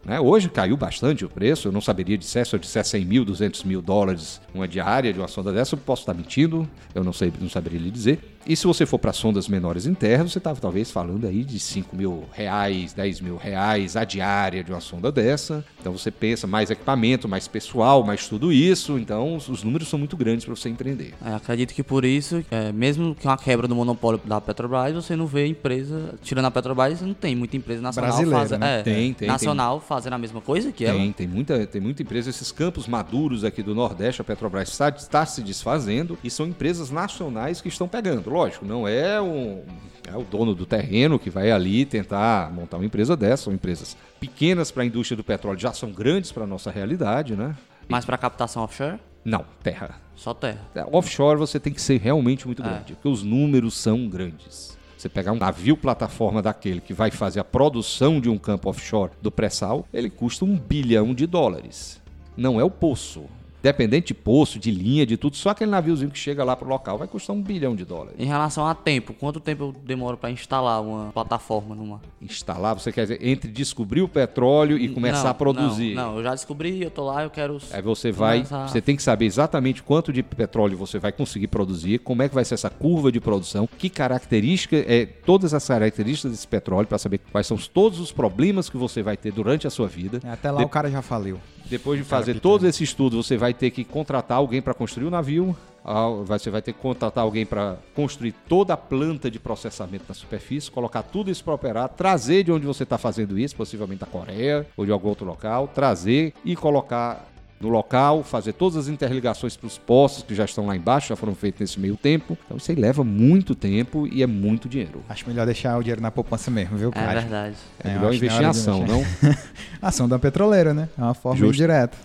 Né? Hoje caiu bastante o preço, eu não saberia dizer se eu disser 100 mil, 200 mil dólares uma diária de uma sonda dessa, eu posso estar mentindo, eu não, sei, não saberia lhe dizer. E se você for para sondas menores internas, você estava talvez falando aí de 5 mil reais, 10 mil reais a diária de uma sonda dessa. Então você pensa mais equipamento, mais pessoal, mais tudo isso. Então os, os números são muito grandes para você empreender. É, acredito que por isso, é, mesmo que uma quebra do monopólio da Petrobras, você não vê empresa, tirando a Petrobras, não tem muita empresa nacional fazendo, né? é, Tem, tem, nacional fazendo a mesma coisa que ela. Tem, tem muita, tem muita empresa. Esses campos maduros aqui do Nordeste, a Petrobras está, está se desfazendo e são empresas nacionais que estão pegando. Lógico, não é, um, é o dono do terreno que vai ali tentar montar uma empresa dessa. São empresas pequenas para a indústria do petróleo, já são grandes para a nossa realidade, né? Mas para captação offshore, Não, terra. só terra. É, Offshore você tem que ser realmente muito É. grande, porque os números são grandes. Você pegar um navio plataforma daquele que vai fazer a produção de um campo offshore do pré-sal, ele custa um bilhão de dólares. Não é o poço. Dependente de poço, de linha, de tudo, só aquele naviozinho que chega lá pro local vai custar um bilhão de dólares. Em relação a tempo, quanto tempo eu demoro para instalar uma plataforma numa? Instalar, você quer dizer, entre descobrir o petróleo e começar não, a produzir. Não, não, eu já descobri, eu tô lá, eu quero. Aí você vai, começar... você tem que saber exatamente quanto de petróleo você vai conseguir produzir, como é que vai ser essa curva de produção, que característica, é, todas as características desse petróleo para saber quais são todos os problemas que você vai ter durante a sua vida. Até lá De- o cara já faliu. Depois de fazer todo esse estudo, você vai ter que contratar alguém para construir o navio, você vai ter que contratar alguém para construir toda a planta de processamento na superfície, colocar tudo isso para operar, trazer de onde você está fazendo isso, possivelmente da Coreia ou de algum outro local, trazer e colocar no local, fazer todas as interligações para os postos que já estão lá embaixo, já foram feitos nesse meio tempo. Então isso aí leva muito tempo e é muito dinheiro. Acho melhor deixar o dinheiro na poupança mesmo, viu, É cara? verdade. É, É, melhor que investir na em ação, não? Ação da petroleira, né? É uma forma Justo. indireta.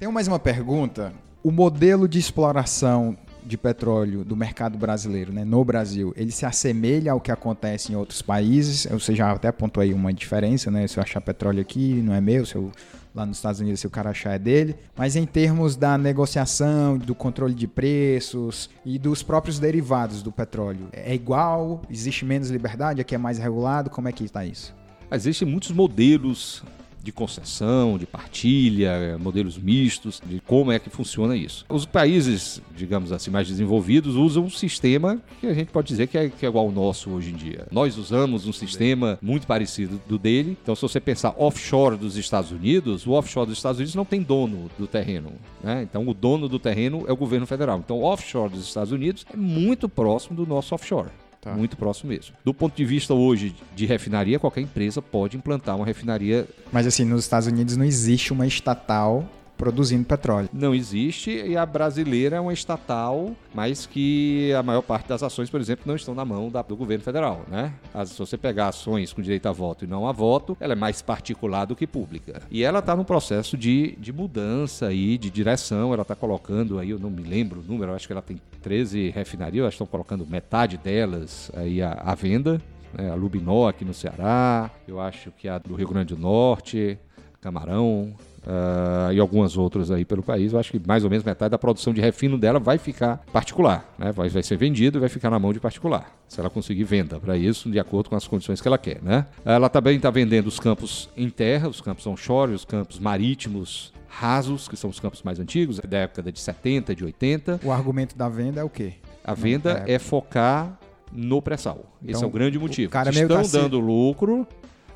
Tenho mais uma pergunta. O modelo de exploração de petróleo do mercado brasileiro, né, no Brasil, ele se assemelha ao que acontece em outros países? Você já até apontou aí uma diferença, né? Se eu achar petróleo aqui, não é meu, se eu lá nos Estados Unidos, se o cara achar é dele. Mas em termos da negociação, do controle de preços e dos próprios derivados do petróleo, é igual? Existe menos liberdade? Aqui é mais regulado? Como é que está isso? Existem muitos modelos de concessão, de partilha, modelos mistos, de como é que funciona isso. Os países, digamos assim, mais desenvolvidos usam um sistema que a gente pode dizer que é, que é igual ao nosso hoje em dia. Nós usamos um sistema muito parecido do dele. Então, se você pensar offshore dos Estados Unidos, o offshore dos Estados Unidos não tem dono do terreno. Né? Então, o dono do terreno é o governo federal. Então, o offshore dos Estados Unidos é muito próximo do nosso offshore. Tá. Muito próximo mesmo. Do ponto de vista hoje de refinaria, qualquer empresa pode implantar uma refinaria. Mas assim, nos Estados Unidos não existe uma estatal produzindo petróleo. Não existe e a brasileira é uma estatal, mas que a maior parte das ações, por exemplo, não estão na mão da- do governo federal, né? As- se você pegar ações com direito a voto e não a voto, ela é mais particular do que pública. E ela está num processo de, de mudança aí, de direção. Ela está colocando aí, eu não me lembro o número, acho que ela tem 13 refinarias, elas estão colocando metade delas aí à, à venda. né? A Lubinó aqui no Ceará, eu acho que a do Rio Grande do Norte, Camarão, ah, e algumas outras aí pelo país. Eu acho que mais ou menos metade da produção de refino dela vai ficar particular, né? vai, vai ser vendido e vai ficar na mão de particular, se ela conseguir venda para isso, de acordo com as condições que ela quer. Né? Ela também está vendendo os campos em terra, os campos onshore, os campos marítimos rasos, que são os campos mais antigos, da década de 70, de 80. O argumento da venda é o quê? A venda é. é focar no pré-sal. Esse Então, é o grande o motivo. cara meio Estão dando lucro,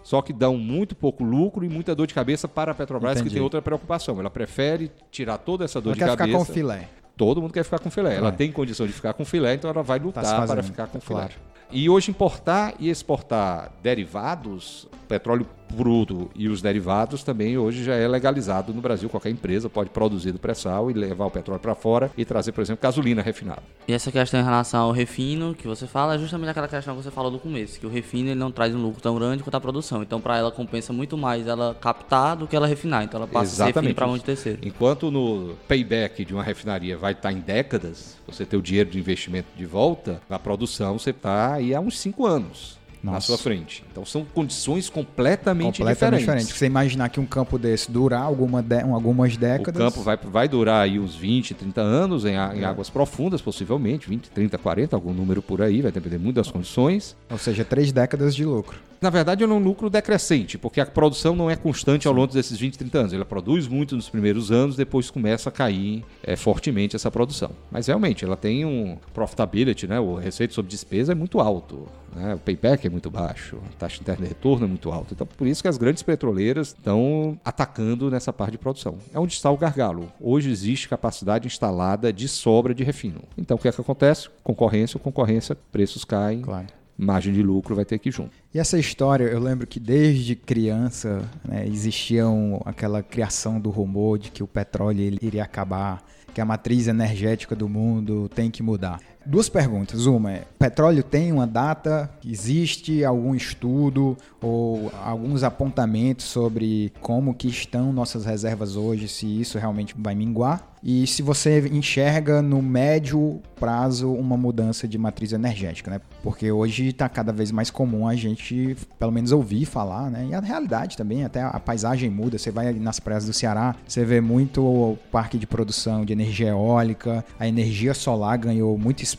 só que dão muito pouco lucro e muita dor de cabeça para a Petrobras, Entendi. que tem outra preocupação. Ela prefere tirar toda essa dor Ela de quer cabeça. ficar com o filé. Todo mundo quer ficar com filé. Ela É. tem condição de ficar com filé, então ela vai lutar Tá para ficar com filé. claro. E hoje importar e exportar derivados, petróleo bruto e os derivados também hoje já é legalizado no Brasil. Qualquer empresa pode produzir do pré-sal e levar o petróleo para fora e trazer, por exemplo, gasolina refinada. E essa questão em relação ao refino que você fala é justamente aquela questão que você falou do começo, que o refino ele não traz um lucro tão grande quanto a produção. Então, para ela compensa muito mais ela captar do que ela refinar. Então, ela passa Exatamente para mão de terceiro. Enquanto no payback de uma refinaria vai estar em décadas, você ter o dinheiro de investimento de volta, na produção você está aí há uns 5 anos na Nossa. sua frente. Então são condições completamente, Completamente diferentes. diferente. Você imaginar que um campo desse durar alguma de- algumas O décadas. campo vai, vai durar aí uns 20, 30 anos em, a- em É. águas profundas, possivelmente, 20, 30, 40, algum número por aí, vai depender muito das condições. Ou seja, três décadas de lucro. Na verdade, é um lucro decrescente, porque a produção não é constante ao longo desses 20, 30 anos. Ela produz muito nos primeiros anos, depois começa a cair é, fortemente essa produção. Mas realmente, ela tem um profitability, né? o receita sobre despesa é muito alto, né? o payback é muito baixo, a taxa interna de retorno é muito alta. Então, por isso que as grandes petroleiras estão atacando nessa parte de produção. É onde está o gargalo. Hoje existe capacidade instalada de sobra de refino. Então, o que é que acontece? Concorrência, concorrência, preços caem, Claro. Margem de lucro vai ter que ir junto. E essa história, eu lembro que desde criança né, existia um- aquela criação do rumor de que o petróleo iria acabar que a matriz energética do mundo tem que mudar. Duas perguntas. Uma é: petróleo tem uma data? Existe algum estudo ou alguns apontamentos sobre como que estão nossas reservas hoje, se isso realmente vai minguar? E se você enxerga no médio prazo uma mudança de matriz energética, né? Porque hoje está cada vez mais comum a gente, pelo menos, ouvir falar, né? E a realidade também, até a paisagem muda. Você vai nas praias do Ceará, você vê muito o parque de produção de energia eólica, a energia solar ganhou muito espaço,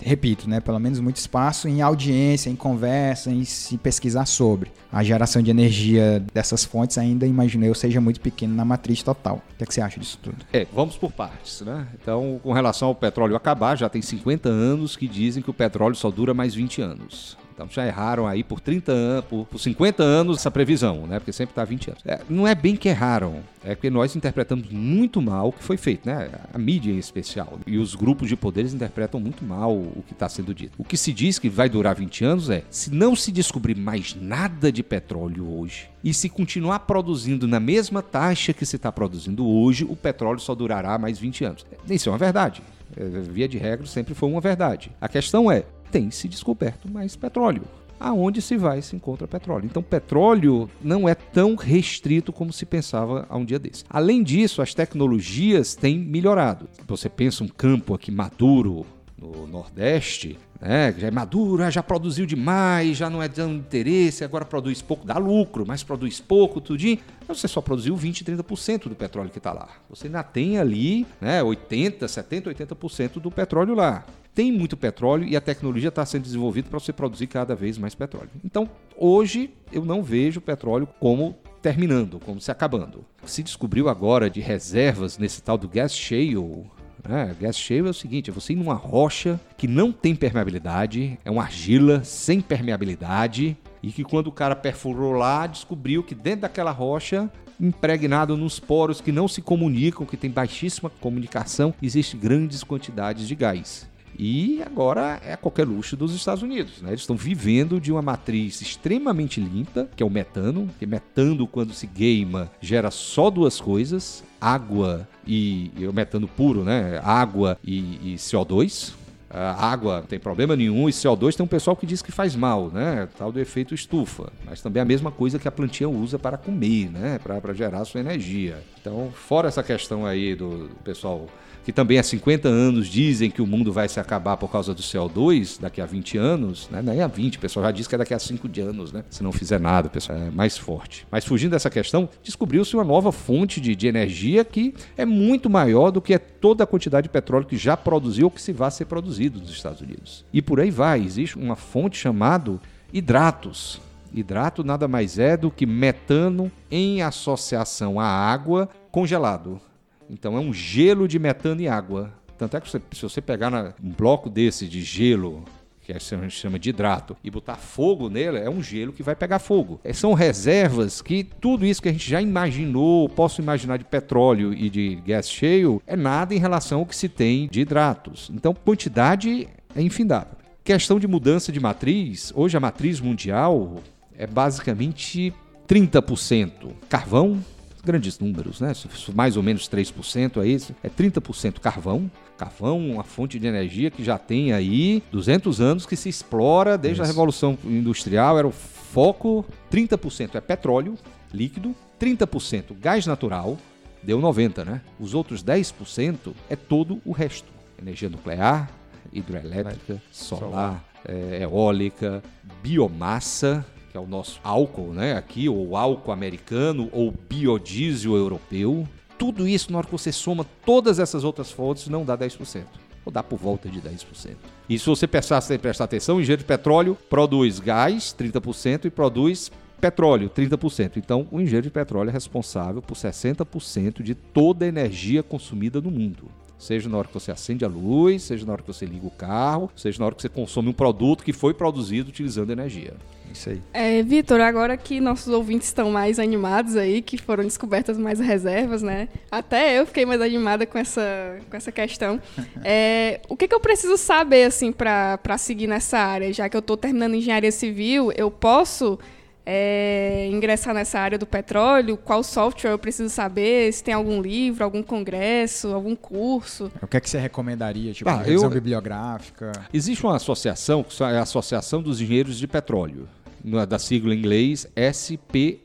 repito, né? Pelo menos muito espaço em audiência, em conversa, em se pesquisar sobre. A geração de energia dessas fontes ainda, imagino eu, seja muito pequena na matriz total. O que, é que você acha disso tudo? É, vamos por partes, né? Então, com relação ao petróleo acabar, já tem 50 anos que dizem que o petróleo só dura mais 20 anos. Então já erraram aí por 30 anos, por, por 50 anos essa previsão, né? Porque sempre está 20 anos. É, não é bem que erraram, é porque nós interpretamos muito mal o que foi feito, né? A mídia em especial. E os grupos de poderes interpretam muito mal o que está sendo dito. O que se diz que vai durar 20 anos é: se não se descobrir mais nada de petróleo hoje e se continuar produzindo na mesma taxa que se está produzindo hoje, o petróleo só durará mais 20 anos. Isso é uma verdade. É, via de regra, sempre foi uma verdade. A questão é: tem se descoberto mais petróleo. Aonde se vai se encontra petróleo. Então, petróleo não é tão restrito como se pensava há um dia desse. Além disso, as tecnologias têm melhorado. Você pensa um campo aqui maduro no Nordeste, né, já é maduro, já produziu demais, já não é dando interesse, agora produz pouco, dá lucro, mas produz pouco, tudinho. Você só produziu 20, 30% do petróleo que está lá. Você ainda tem ali né, 80, 70, 80% do petróleo lá tem muito petróleo e a tecnologia está sendo desenvolvida para você produzir cada vez mais petróleo. Então, hoje, eu não vejo o petróleo como terminando, como se acabando. Se descobriu agora de reservas nesse tal do gas shale, é, gas shale é o seguinte: é você ir numa rocha que não tem permeabilidade, é uma argila sem permeabilidade, e que quando o cara perfurou lá, descobriu que dentro daquela rocha, impregnado nos poros que não se comunicam, que tem baixíssima comunicação, existe grandes quantidades de gás. E agora é qualquer luxo dos Estados Unidos. Né? Eles estão vivendo de uma matriz extremamente limpa, que é o metano. Que metano, quando se queima, gera só duas coisas: água e, e o metano puro, né? Água e, e CO2. A água não tem problema nenhum e CO2 tem um pessoal que diz que faz mal, né? Tal do efeito estufa. Mas também é a mesma coisa que a plantinha usa para comer, né? Para gerar sua energia. Então, fora essa questão aí do pessoal que também há 50 anos dizem que o mundo vai se acabar por causa do CO2 daqui a 20 anos, né? Nem há 20, o pessoal já diz que é daqui a 5 anos, né? Se não fizer nada, pessoal é mais forte. Mas fugindo dessa questão, descobriu-se uma nova fonte de, de energia que é muito maior do que é toda a quantidade de petróleo que já produziu ou que se vai ser produzido nos Estados Unidos. E por aí vai, existe uma fonte chamada hidratos. Hidrato nada mais é do que metano em associação à água congelado. Então é um gelo de metano e água. Tanto é que você, se você pegar na, um bloco desse de gelo que a gente chama de hidrato, e botar fogo nele, é um gelo que vai pegar fogo. É, são reservas que tudo isso que a gente já imaginou, posso imaginar de petróleo e de gás cheio, é nada em relação ao que se tem de hidratos. Então, quantidade é infindável. Questão de mudança de matriz, hoje a matriz mundial é basicamente 30% carvão, grandes números, né? mais ou menos 3% é isso, é 30% carvão. Carvão, uma fonte de energia que já tem aí 200 anos que se explora desde isso. a Revolução Industrial, era o foco. 30% é petróleo líquido, 30% gás natural, deu 90, né? Os outros 10% é todo o resto. Energia nuclear, hidrelétrica, solar, solar. É, eólica, biomassa, que é o nosso álcool, né? Aqui, ou álcool americano, ou biodiesel europeu. Tudo isso, na hora que você soma todas essas outras fontes, não dá 10%. Ou dá por volta de 10%. E se você prestar, prestar atenção, o de petróleo produz gás, 30%, e produz petróleo, 30%. Então, o engenheiro de petróleo é responsável por 60% de toda a energia consumida no mundo. Seja na hora que você acende a luz, seja na hora que você liga o carro, seja na hora que você consome um produto que foi produzido utilizando energia. Isso aí. É, Vitor, agora que nossos ouvintes estão mais animados aí, que foram descobertas mais reservas, né? Até eu fiquei mais animada com essa, com essa questão. É, o que, que eu preciso saber, assim, para seguir nessa área? Já que eu estou terminando engenharia civil, eu posso é, ingressar nessa área do petróleo, qual software eu preciso saber, se tem algum livro, algum congresso, algum curso. O que é que você recomendaria, tipo, Ah, revisão eu- bibliográfica? Existe uma associação, que é a Associação dos Engenheiros de Petróleo, da sigla em inglês SPE.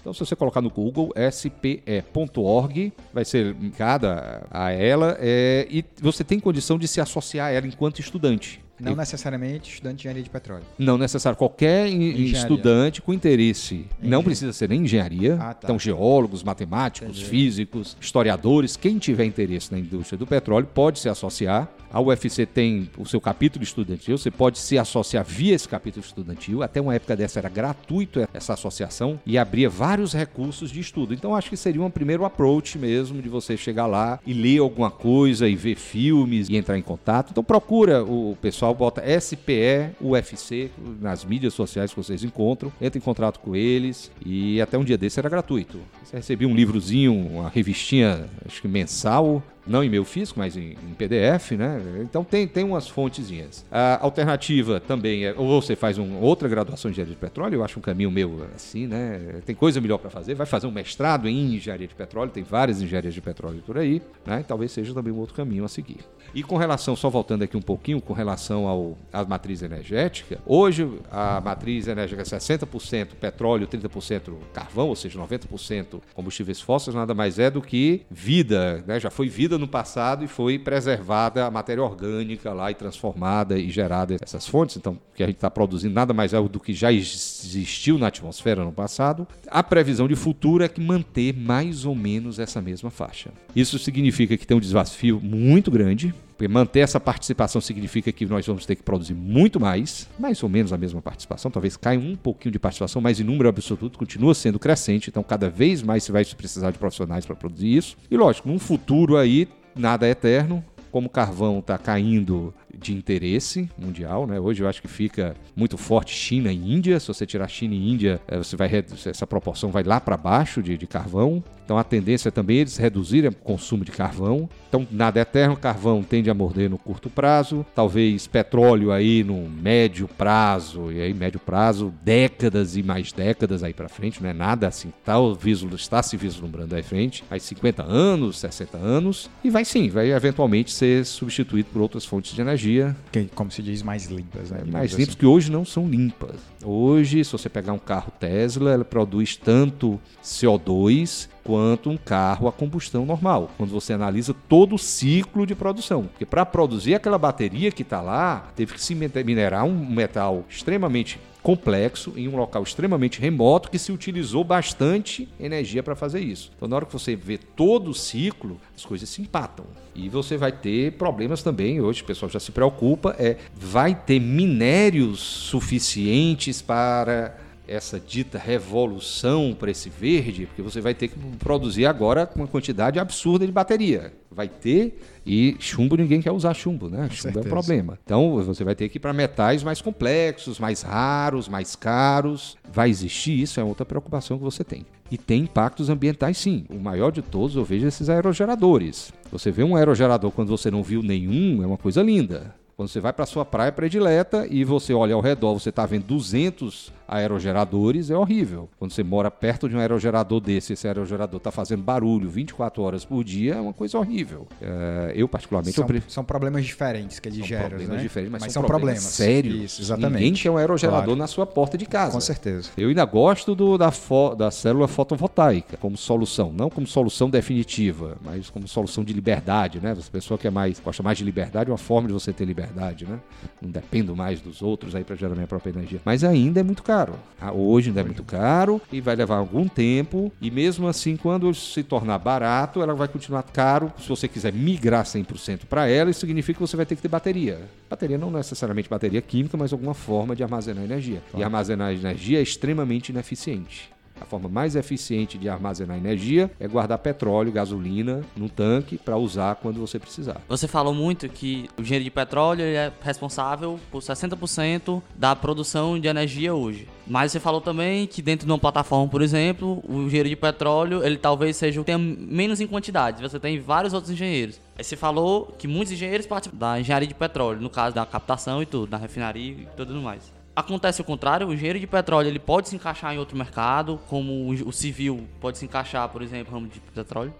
Então, se você colocar no Google spe.org, vai ser ligada a ela é, e você tem condição de se associar a ela enquanto estudante. Não necessariamente estudante de engenharia de petróleo. Não necessário. Qualquer en- Engenharia. estudante com interesse, não precisa ser nem engenharia. Ah, tá. Então, geólogos, matemáticos, físicos, historiadores, quem tiver interesse na indústria do petróleo pode se associar. A UFC tem o seu capítulo estudantil, você pode se associar via esse capítulo estudantil. Até uma época dessa era gratuito essa associação e abria vários recursos de estudo. Então, acho que seria um primeiro approach mesmo de você chegar lá e ler alguma coisa e ver filmes e entrar em contato. Então, procura o pessoal, bota SPE, UFC nas mídias sociais que vocês encontram, entra em contato com eles e até um dia desse era gratuito. Você recebia um livrozinho, uma revistinha, acho que mensal, não em meu físico, mas em, em PDF, né? Então tem, tem umas fontezinhas. A alternativa também é, ou você faz uma outra graduação em engenharia de petróleo, eu acho um caminho meu assim, né? Tem coisa melhor para fazer, vai fazer um mestrado em engenharia de petróleo, tem várias engenharias de petróleo por aí, né? E talvez seja também um outro caminho a seguir. E com relação, só voltando aqui um pouquinho, com relação ao, à matriz energética, hoje a matriz energética é 60% petróleo, 30% carvão, ou seja, 90% combustíveis fósseis, nada mais é do que vida, né? Já foi vida no passado e foi preservada a matéria orgânica lá e transformada e gerada essas fontes. Então, o que a gente está produzindo nada mais é do que já existiu na atmosfera no passado. A previsão de futuro é que manter mais ou menos essa mesma faixa. Isso significa que tem um desafio muito grande, porque manter essa participação significa que nós vamos ter que produzir muito mais, mais ou menos a mesma participação, talvez caia um pouquinho de participação, mas em número absoluto continua sendo crescente, então cada vez mais se vai precisar de profissionais para produzir isso. E lógico, num futuro aí, nada é eterno, como o carvão está caindo de interesse mundial, né? Hoje eu acho que fica muito forte China e Índia. Se você tirar China e Índia, eh, você vai essa proporção vai lá para baixo de, de carvão. Então a tendência é também eles reduzirem o consumo de carvão. Então nada é eterno, carvão tende a morder no curto prazo, talvez petróleo aí no médio prazo e aí médio prazo décadas e mais décadas aí para frente, não é nada assim, tá, o vislu- está se vislumbrando aí frente, aí 50 anos, 60 anos e vai sim, vai eventualmente ser substituído por outras fontes de energia Que, como se diz, mais limpas, né? mais digamos limpas assim. que hoje não são limpas. Hoje, se você pegar um carro Tesla, ela produz tanto CO2 quanto um carro a combustão normal. Quando você analisa todo o ciclo de produção, porque para produzir aquela bateria que está lá, teve que se minerar um metal extremamente complexo em um local extremamente remoto que se utilizou bastante energia para fazer isso. Então, na hora que você vê todo o ciclo, as coisas se empatam. E você vai ter problemas também, hoje o pessoal já se preocupa, é vai ter minérios suficientes para essa dita revolução para esse verde, porque você vai ter que produzir agora uma quantidade absurda de bateria. Vai ter e chumbo ninguém quer usar chumbo, né? chumbo é certeza. um problema. Então você vai ter que ir para metais mais complexos, mais raros, mais caros. Vai existir isso, é outra preocupação que você tem. E tem impactos ambientais sim. O maior de todos eu vejo esses aerogeradores. Você vê um aerogerador quando você não viu nenhum, é uma coisa linda. Quando você vai para sua praia predileta e você olha ao redor, você está vendo 200 aerogeradores, é horrível. Quando você mora perto de um aerogerador desse, esse aerogerador está fazendo barulho 24 horas por dia, é uma coisa horrível. É, eu, particularmente, São, eu são problemas diferentes que ele São gera, problemas né? diferentes, mas, mas são, são problemas, problemas. sérios. Isso, exatamente. Ninguém quer um aerogerador Claro. na sua porta de casa. Com certeza. Eu ainda gosto do- da, fo- da célula fotovoltaica como solução, não como solução definitiva, mas como solução de liberdade, né? Essa pessoa que é mais, gosta mais de liberdade, é uma forma de você ter liberdade, né? Não dependo mais dos outros aí para gerar minha própria energia. Mas ainda é muito caro. Ah, Hoje ainda é muito caro e vai levar algum tempo. E mesmo assim, quando se tornar barato, ela vai continuar caro. Se você quiser migrar 100% para ela, isso significa que você vai ter que ter bateria. Bateria não necessariamente bateria química, mas alguma forma de armazenar energia. E armazenar energia é extremamente ineficiente. A forma mais eficiente de armazenar energia é guardar petróleo, gasolina no tanque para usar quando você precisar. Você falou muito que o engenheiro de petróleo é responsável por 60% da produção de energia hoje. Mas você falou também que dentro de uma plataforma, por exemplo, o engenheiro de petróleo, ele talvez seja o que tenha menos em quantidade. Você tem vários outros engenheiros. Aí você falou que muitos engenheiros participam da engenharia de petróleo, no caso da captação e tudo, da refinaria e tudo mais. Acontece o contrário, o engenheiro de petróleo ele pode se encaixar em outro mercado, como o, civil pode se encaixar, por exemplo, no ramo de petróleo?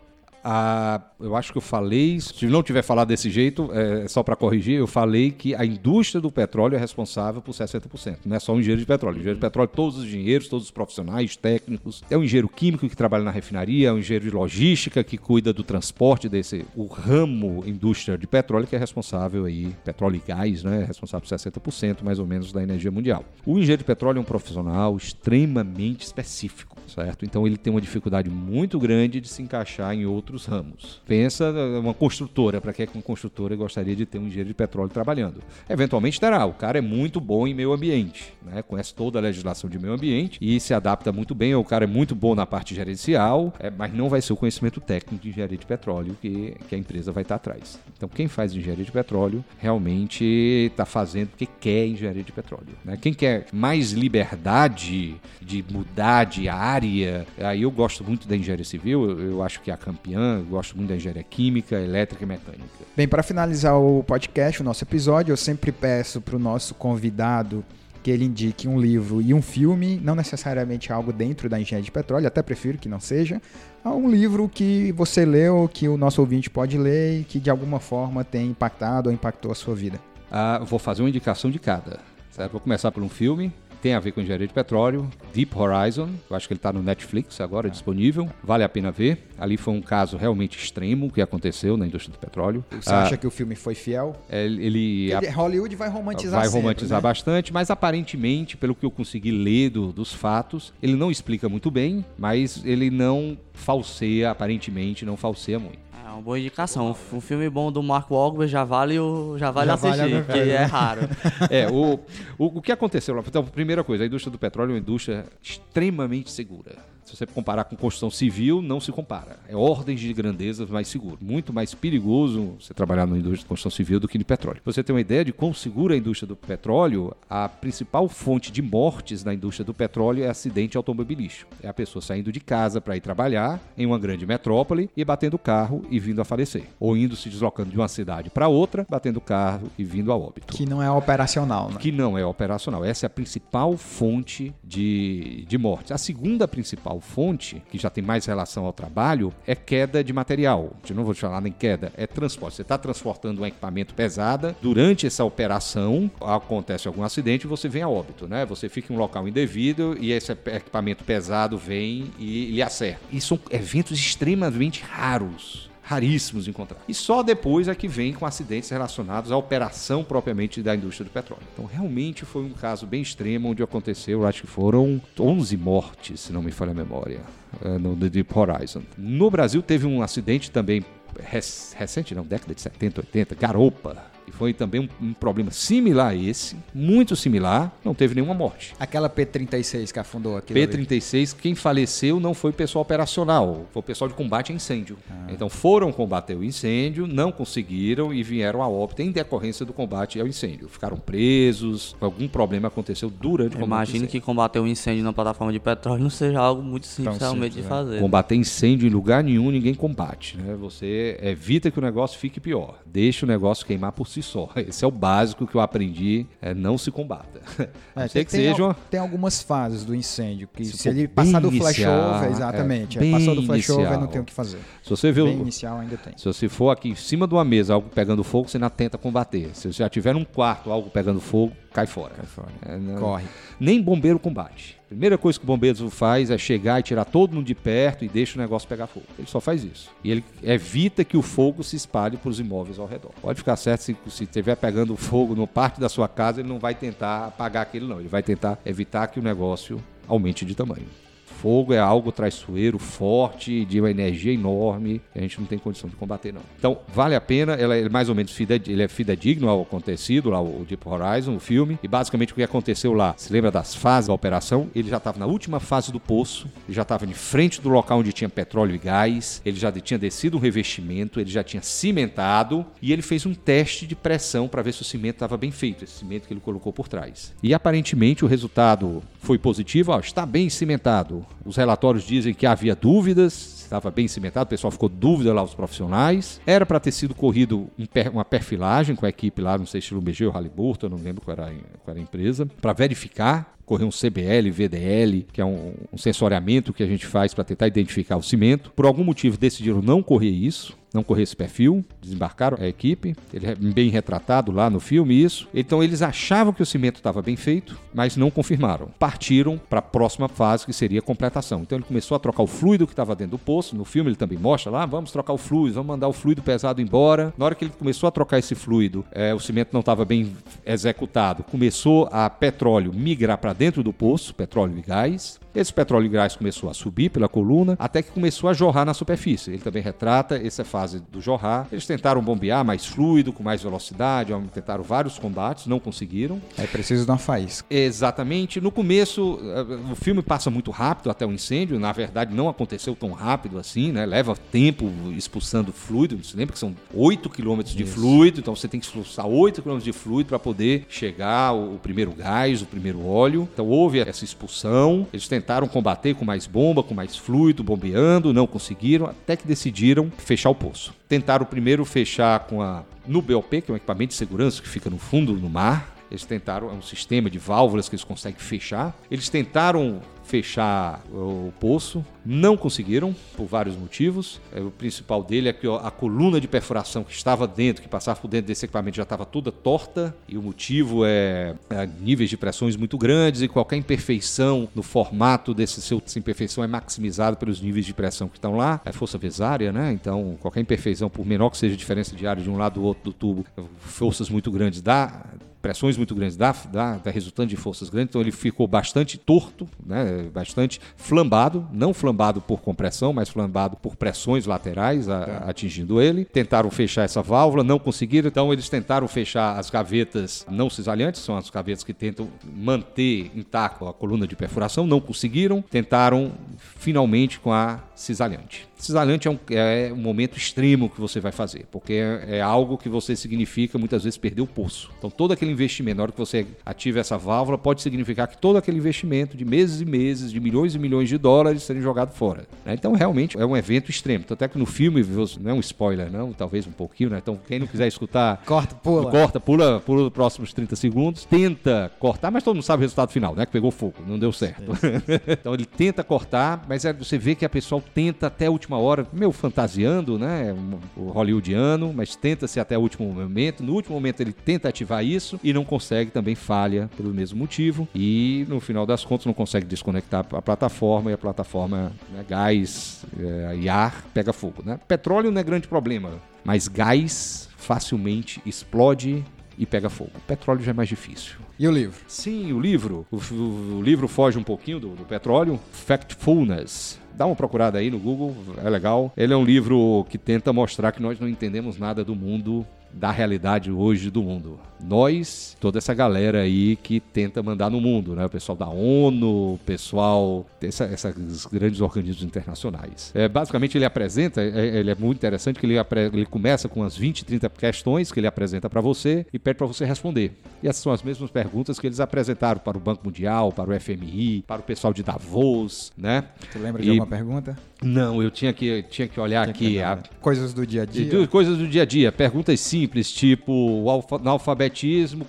Ah, eu acho que eu falei, se não tiver falado desse jeito, é só para corrigir, eu falei que a indústria do petróleo é responsável por 60%. Não é só o engenheiro de petróleo. O engenheiro de petróleo, todos os engenheiros, todos os profissionais, técnicos. É o engenheiro químico que trabalha na refinaria, é o engenheiro de logística que cuida do transporte desse. O ramo indústria de petróleo que é responsável aí, petróleo e gás, né? É responsável por 60% mais ou menos da energia mundial. O engenheiro de petróleo é um profissional extremamente específico, certo? Então ele tem uma dificuldade muito grande de se encaixar em outros ramos. Pensa uma construtora, para que é uma construtora gostaria de ter um engenheiro de petróleo trabalhando? Eventualmente terá, o cara é muito bom em meio ambiente, né? conhece toda a legislação de meio ambiente e se adapta muito bem, o cara é muito bom na parte gerencial, é, mas não vai ser o conhecimento técnico de engenharia de petróleo que, que a empresa vai estar atrás. Então quem faz engenharia de petróleo realmente está fazendo porque quer engenharia de petróleo. Né? Quem quer mais liberdade de mudar de área, aí eu gosto muito da engenharia civil, eu, eu acho que é a campeã gosto muito da engenharia química, elétrica e mecânica. Bem, para finalizar o podcast, o nosso episódio, eu sempre peço para o nosso convidado que ele indique um livro e um filme, não necessariamente algo dentro da engenharia de petróleo, até prefiro que não seja, um livro que você leu, que o nosso ouvinte pode ler e que de alguma forma tem impactado ou impactou a sua vida. Ah, vou fazer uma indicação de cada. Certo? Vou começar por um filme, tem a ver com engenharia de petróleo, Deep Horizon, eu acho que ele está no Netflix agora, é disponível, vale a pena ver. Ali foi um caso realmente extremo que aconteceu na indústria do petróleo. Você ah, acha que o filme foi fiel? É, ele, ele Hollywood vai romantizar Vai sempre, romantizar né? bastante, mas aparentemente, pelo que eu consegui ler do, dos fatos, ele não explica muito bem, mas ele não falseia, aparentemente não falseia muito uma boa indicação. Um filme bom do Mark Wahlberg já vale, o, já vale já assistir, vale que é raro. é, o, o, o que aconteceu lá? Então, primeira coisa, a indústria do petróleo é uma indústria extremamente segura. Se você comparar com construção civil, não se compara. É ordens de grandeza mais seguro. Muito mais perigoso você trabalhar na indústria de construção civil do que de petróleo. Pra você ter uma ideia de quão segura a indústria do petróleo, a principal fonte de mortes na indústria do petróleo é acidente automobilístico. É a pessoa saindo de casa para ir trabalhar em uma grande metrópole e batendo carro e vindo a falecer. Ou indo se deslocando de uma cidade para outra, batendo carro e vindo a óbito. Que não é operacional, né? Que não é operacional. Essa é a principal fonte de, de mortes. A segunda principal principal fonte, que já tem mais relação ao trabalho, é queda de material. De novo, vou te falar nem queda, é transporte. Você está transportando um equipamento pesado, durante essa operação acontece algum acidente você vem a óbito, né? Você fica em um local indevido e esse equipamento pesado vem e lhe acerta. E são eventos extremamente raros raríssimos de encontrar. E só depois é que vem com acidentes relacionados à operação propriamente da indústria do petróleo. Então, realmente foi um caso bem extremo onde aconteceu, acho que foram 11 mortes, se não me falha a memória, eh, no Deep Horizon. No Brasil teve um acidente também recente, não, década de 70, 80, garopa e foi também um, um, problema similar a esse, muito similar, não teve nenhuma morte. Aquela P-36 que afundou aqui. P-36, quem faleceu não foi o pessoal operacional, foi o pessoal de combate a incêndio. Ah. Então foram combater o incêndio, não conseguiram e vieram a óbito em decorrência do combate ao incêndio. Ficaram presos, algum problema aconteceu durante o combate. Imagino que combater um incêndio na plataforma de petróleo não seja algo muito simples realmente de é. fazer. Combater incêndio em lugar nenhum, ninguém combate. Né? Você evita que o negócio fique pior. Deixa o negócio queimar por si só. Esse é o básico que eu aprendi, é não se combata. É, tem, que tem, seja tem algumas fases do incêndio, que se, se ele passar do flashover, exatamente, é, é, passou do flashover, não tem o que fazer. Se você vê bem o... inicial ainda tem. Se você for aqui em cima de uma mesa, algo pegando fogo, você ainda tenta combater. Se você já tiver num quarto, algo pegando fogo, cai fora. Cai fora. É, não... Corre. Nem bombeiro combate. A primeira coisa que o bombeiro faz é chegar e tirar todo mundo de perto e deixa o negócio pegar fogo. Ele só faz isso. E ele evita que o fogo se espalhe para os imóveis ao redor. Pode ficar certo se, estiver pegando fogo no parte da sua casa, ele não vai tentar apagar aquele não. Ele vai tentar evitar que o negócio aumente de tamanho fogo é algo traiçoeiro, forte, de uma energia enorme, que a gente não tem condição de combater, não. Então, vale a pena, ela é mais ou menos fided, ele é fidedigno ao acontecido, lá o Deep Horizon, o filme, e basicamente o que aconteceu lá, se lembra das fases da operação? Ele já estava na última fase do poço, ele já estava de frente do local onde tinha petróleo e gás, ele já tinha descido um revestimento, ele já tinha cimentado, e ele fez um teste de pressão para ver se o cimento estava bem feito, esse cimento que ele colocou por trás. E aparentemente o resultado foi positivo, ó, está bem cimentado. Os relatórios dizem que havia dúvidas estava bem cimentado, o pessoal ficou dúvida lá, os profissionais. Era para ter sido corrido um uma perfilagem com a equipe lá, não sei se BG ou Halliburton, não lembro qual era, qual era a empresa, para verificar correr um CBL, VDL, que é um, um sensoriamento que a gente faz para tentar identificar o cimento. Por algum motivo decidiram não correr isso não correr esse perfil, desembarcaram a equipe, ele é bem retratado lá no filme isso. Então eles achavam que o cimento estava bem feito, mas não confirmaram. Partiram para a próxima fase que seria a completação. Então ele começou a trocar o fluido que estava dentro do poço. No filme ele também mostra lá, vamos trocar o fluido, vamos mandar o fluido pesado embora. Na hora que ele começou a trocar esse fluido, é, o cimento não estava bem executado. Começou a petróleo migrar para dentro do poço, petróleo e gás. Esse petróleo e gás começou a subir pela coluna, até que começou a jorrar na superfície. Ele também retrata essa fase do jorrar. Eles tentaram bombear mais fluido, com mais velocidade, tentaram vários combates, não conseguiram. Aí precisa de uma faísca. Exatamente. No começo, eh, o filme passa muito rápido até o incêndio. Na verdade, não aconteceu tão rápido assim, né? Leva tempo expulsando fluido. Você lembra que são 8 quilômetros de fluido, então você tem que expulsar 8 quilômetros de fluido para poder chegar o primeiro gás, o primeiro óleo. Então houve essa expulsão. Eles tentaram combater com mais bomba, com mais fluido, bombeando, não conseguiram, até que decidiram fechar o poço. Tentaram primeiro fechar com a no BOP, que é um equipamento de segurança que fica no fundo do mar. Eles tentaram, é um sistema de válvulas que eles conseguem fechar. Eles tentaram fechar o poço. Não conseguiram, por vários motivos. É, o principal dele é que a coluna de perfuração que estava dentro, que passava por dentro desse equipamento, já estava toda torta. E o motivo é, é níveis de pressões muito grandes e qualquer imperfeição no formato desse seu imperfeição é maximizado pelos níveis de pressão que estão lá. É força vesária, né? Então, qualquer imperfeição, por menor que seja a diferença de área de um lado do outro do tubo, forças muito grandes dá pressões muito grandes, dá, dá, dá resultante de forças grandes, então ele ficou bastante torto, né, bastante flambado, não flambado por compressão, mas flambado por pressões laterais a, é. atingindo ele. Tentaram fechar essa válvula, não conseguiram, então eles tentaram fechar as gavetas não cisalhantes, são as gavetas que tentam manter intacto a coluna de perfuração, não conseguiram, tentaram finalmente com a cisalhante. Cisalhante é um, é um momento extremo que você vai fazer, porque é, é, algo que você significa muitas vezes perder o poço. Então, todo aquele investimento, na hora que você ativa essa válvula, pode significar que todo aquele investimento de meses e meses, de milhões e milhões de dólares, serem jogado fora. Né? Então, realmente, é um evento extremo. Tanto é que no filme, não é um spoiler, não, talvez um pouquinho, né? Então, quem não quiser escutar. corta, pula. Corta, pula, pula os próximos 30 segundos. Tenta cortar, mas todo mundo sabe o resultado final, né? Que pegou fogo, não deu certo. então, ele tenta cortar, mas é, você vê que a pessoa tenta até a última hora, meio fantasiando, né? O hollywoodiano, mas tenta-se até o último momento. No último momento ele tenta ativar isso e não consegue, também falha pelo mesmo motivo. E no final das contas não consegue desconectar a plataforma e a plataforma, né, gás é, e ar pega fogo, né? Petróleo não é grande problema, mas gás facilmente explode e pega fogo. Petróleo já é mais difícil. E o livro? Sim, o livro. O, o, o livro foge um pouquinho do, do petróleo. Factfulness Dá uma procurada aí no Google, é legal. Ele é um livro que tenta mostrar que nós não entendemos nada do mundo da realidade hoje do mundo. Nós, toda essa galera aí que tenta mandar no mundo, né? O pessoal da ONU, o pessoal, essa, esses grandes organismos internacionais. É, basicamente ele apresenta, é, ele é muito interessante que ele, ele começa com umas 20, 30 questões que ele apresenta para você e pede para você responder. E essas são as mesmas perguntas que eles apresentaram para o Banco Mundial, para o FMI, para o pessoal de Davos, né? Você lembra de e... alguma pergunta? Não, eu tinha que, tinha que olhar tinha aqui. Que a... Coisas do dia a dia. Coisas do dia a dia. Perguntas simples, tipo, o alfa... analfabetismo,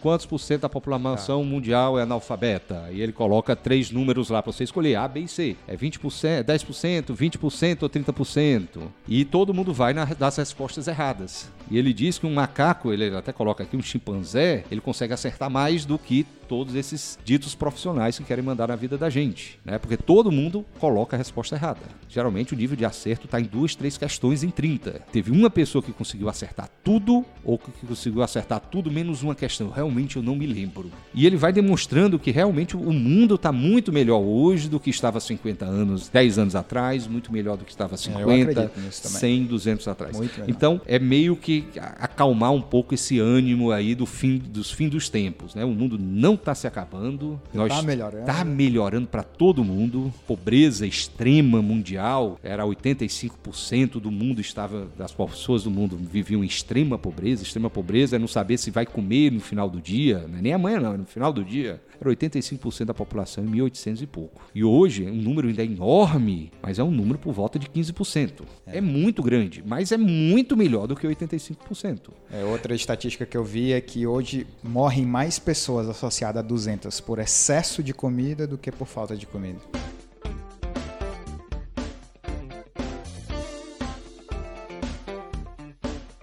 quantos por cento da população tá. mundial é analfabeta? E ele coloca três números lá para você escolher, A, B e C. É 20%, 10%, 20% ou 30%. E todo mundo vai nas das respostas erradas. E ele diz que um macaco, ele até coloca aqui um chimpanzé, ele consegue acertar mais do que todos esses ditos profissionais que querem mandar na vida da gente, né? Porque todo mundo coloca a resposta errada. Geralmente o nível de acerto está em duas, três questões em 30. Teve uma pessoa que conseguiu acertar tudo ou que conseguiu acertar tudo menos uma questão. Realmente eu não me lembro. E ele vai demonstrando que realmente o mundo está muito melhor hoje do que estava 50 anos, 10 anos atrás, muito melhor do que estava 50, é, 100, 200 atrás. Então é meio que acalmar um pouco esse ânimo aí do fim dos fim dos tempos, né? O mundo não está se acabando. Está melhorando. Está melhorando para todo mundo. Pobreza extrema mundial. Era 85% do mundo estava, das pessoas do mundo viviam em extrema pobreza. Extrema pobreza é não saber se vai comer no final do dia, não é nem amanhã não, é no final do dia, era 85% da população em 1800 e pouco. E hoje, um número ainda enorme, mas é um número por volta de 15%. É, é muito grande, mas é muito melhor do que 85%. É, outra estatística que eu vi é que hoje morrem mais pessoas associadas a 200 por excesso de comida do que por falta de comida.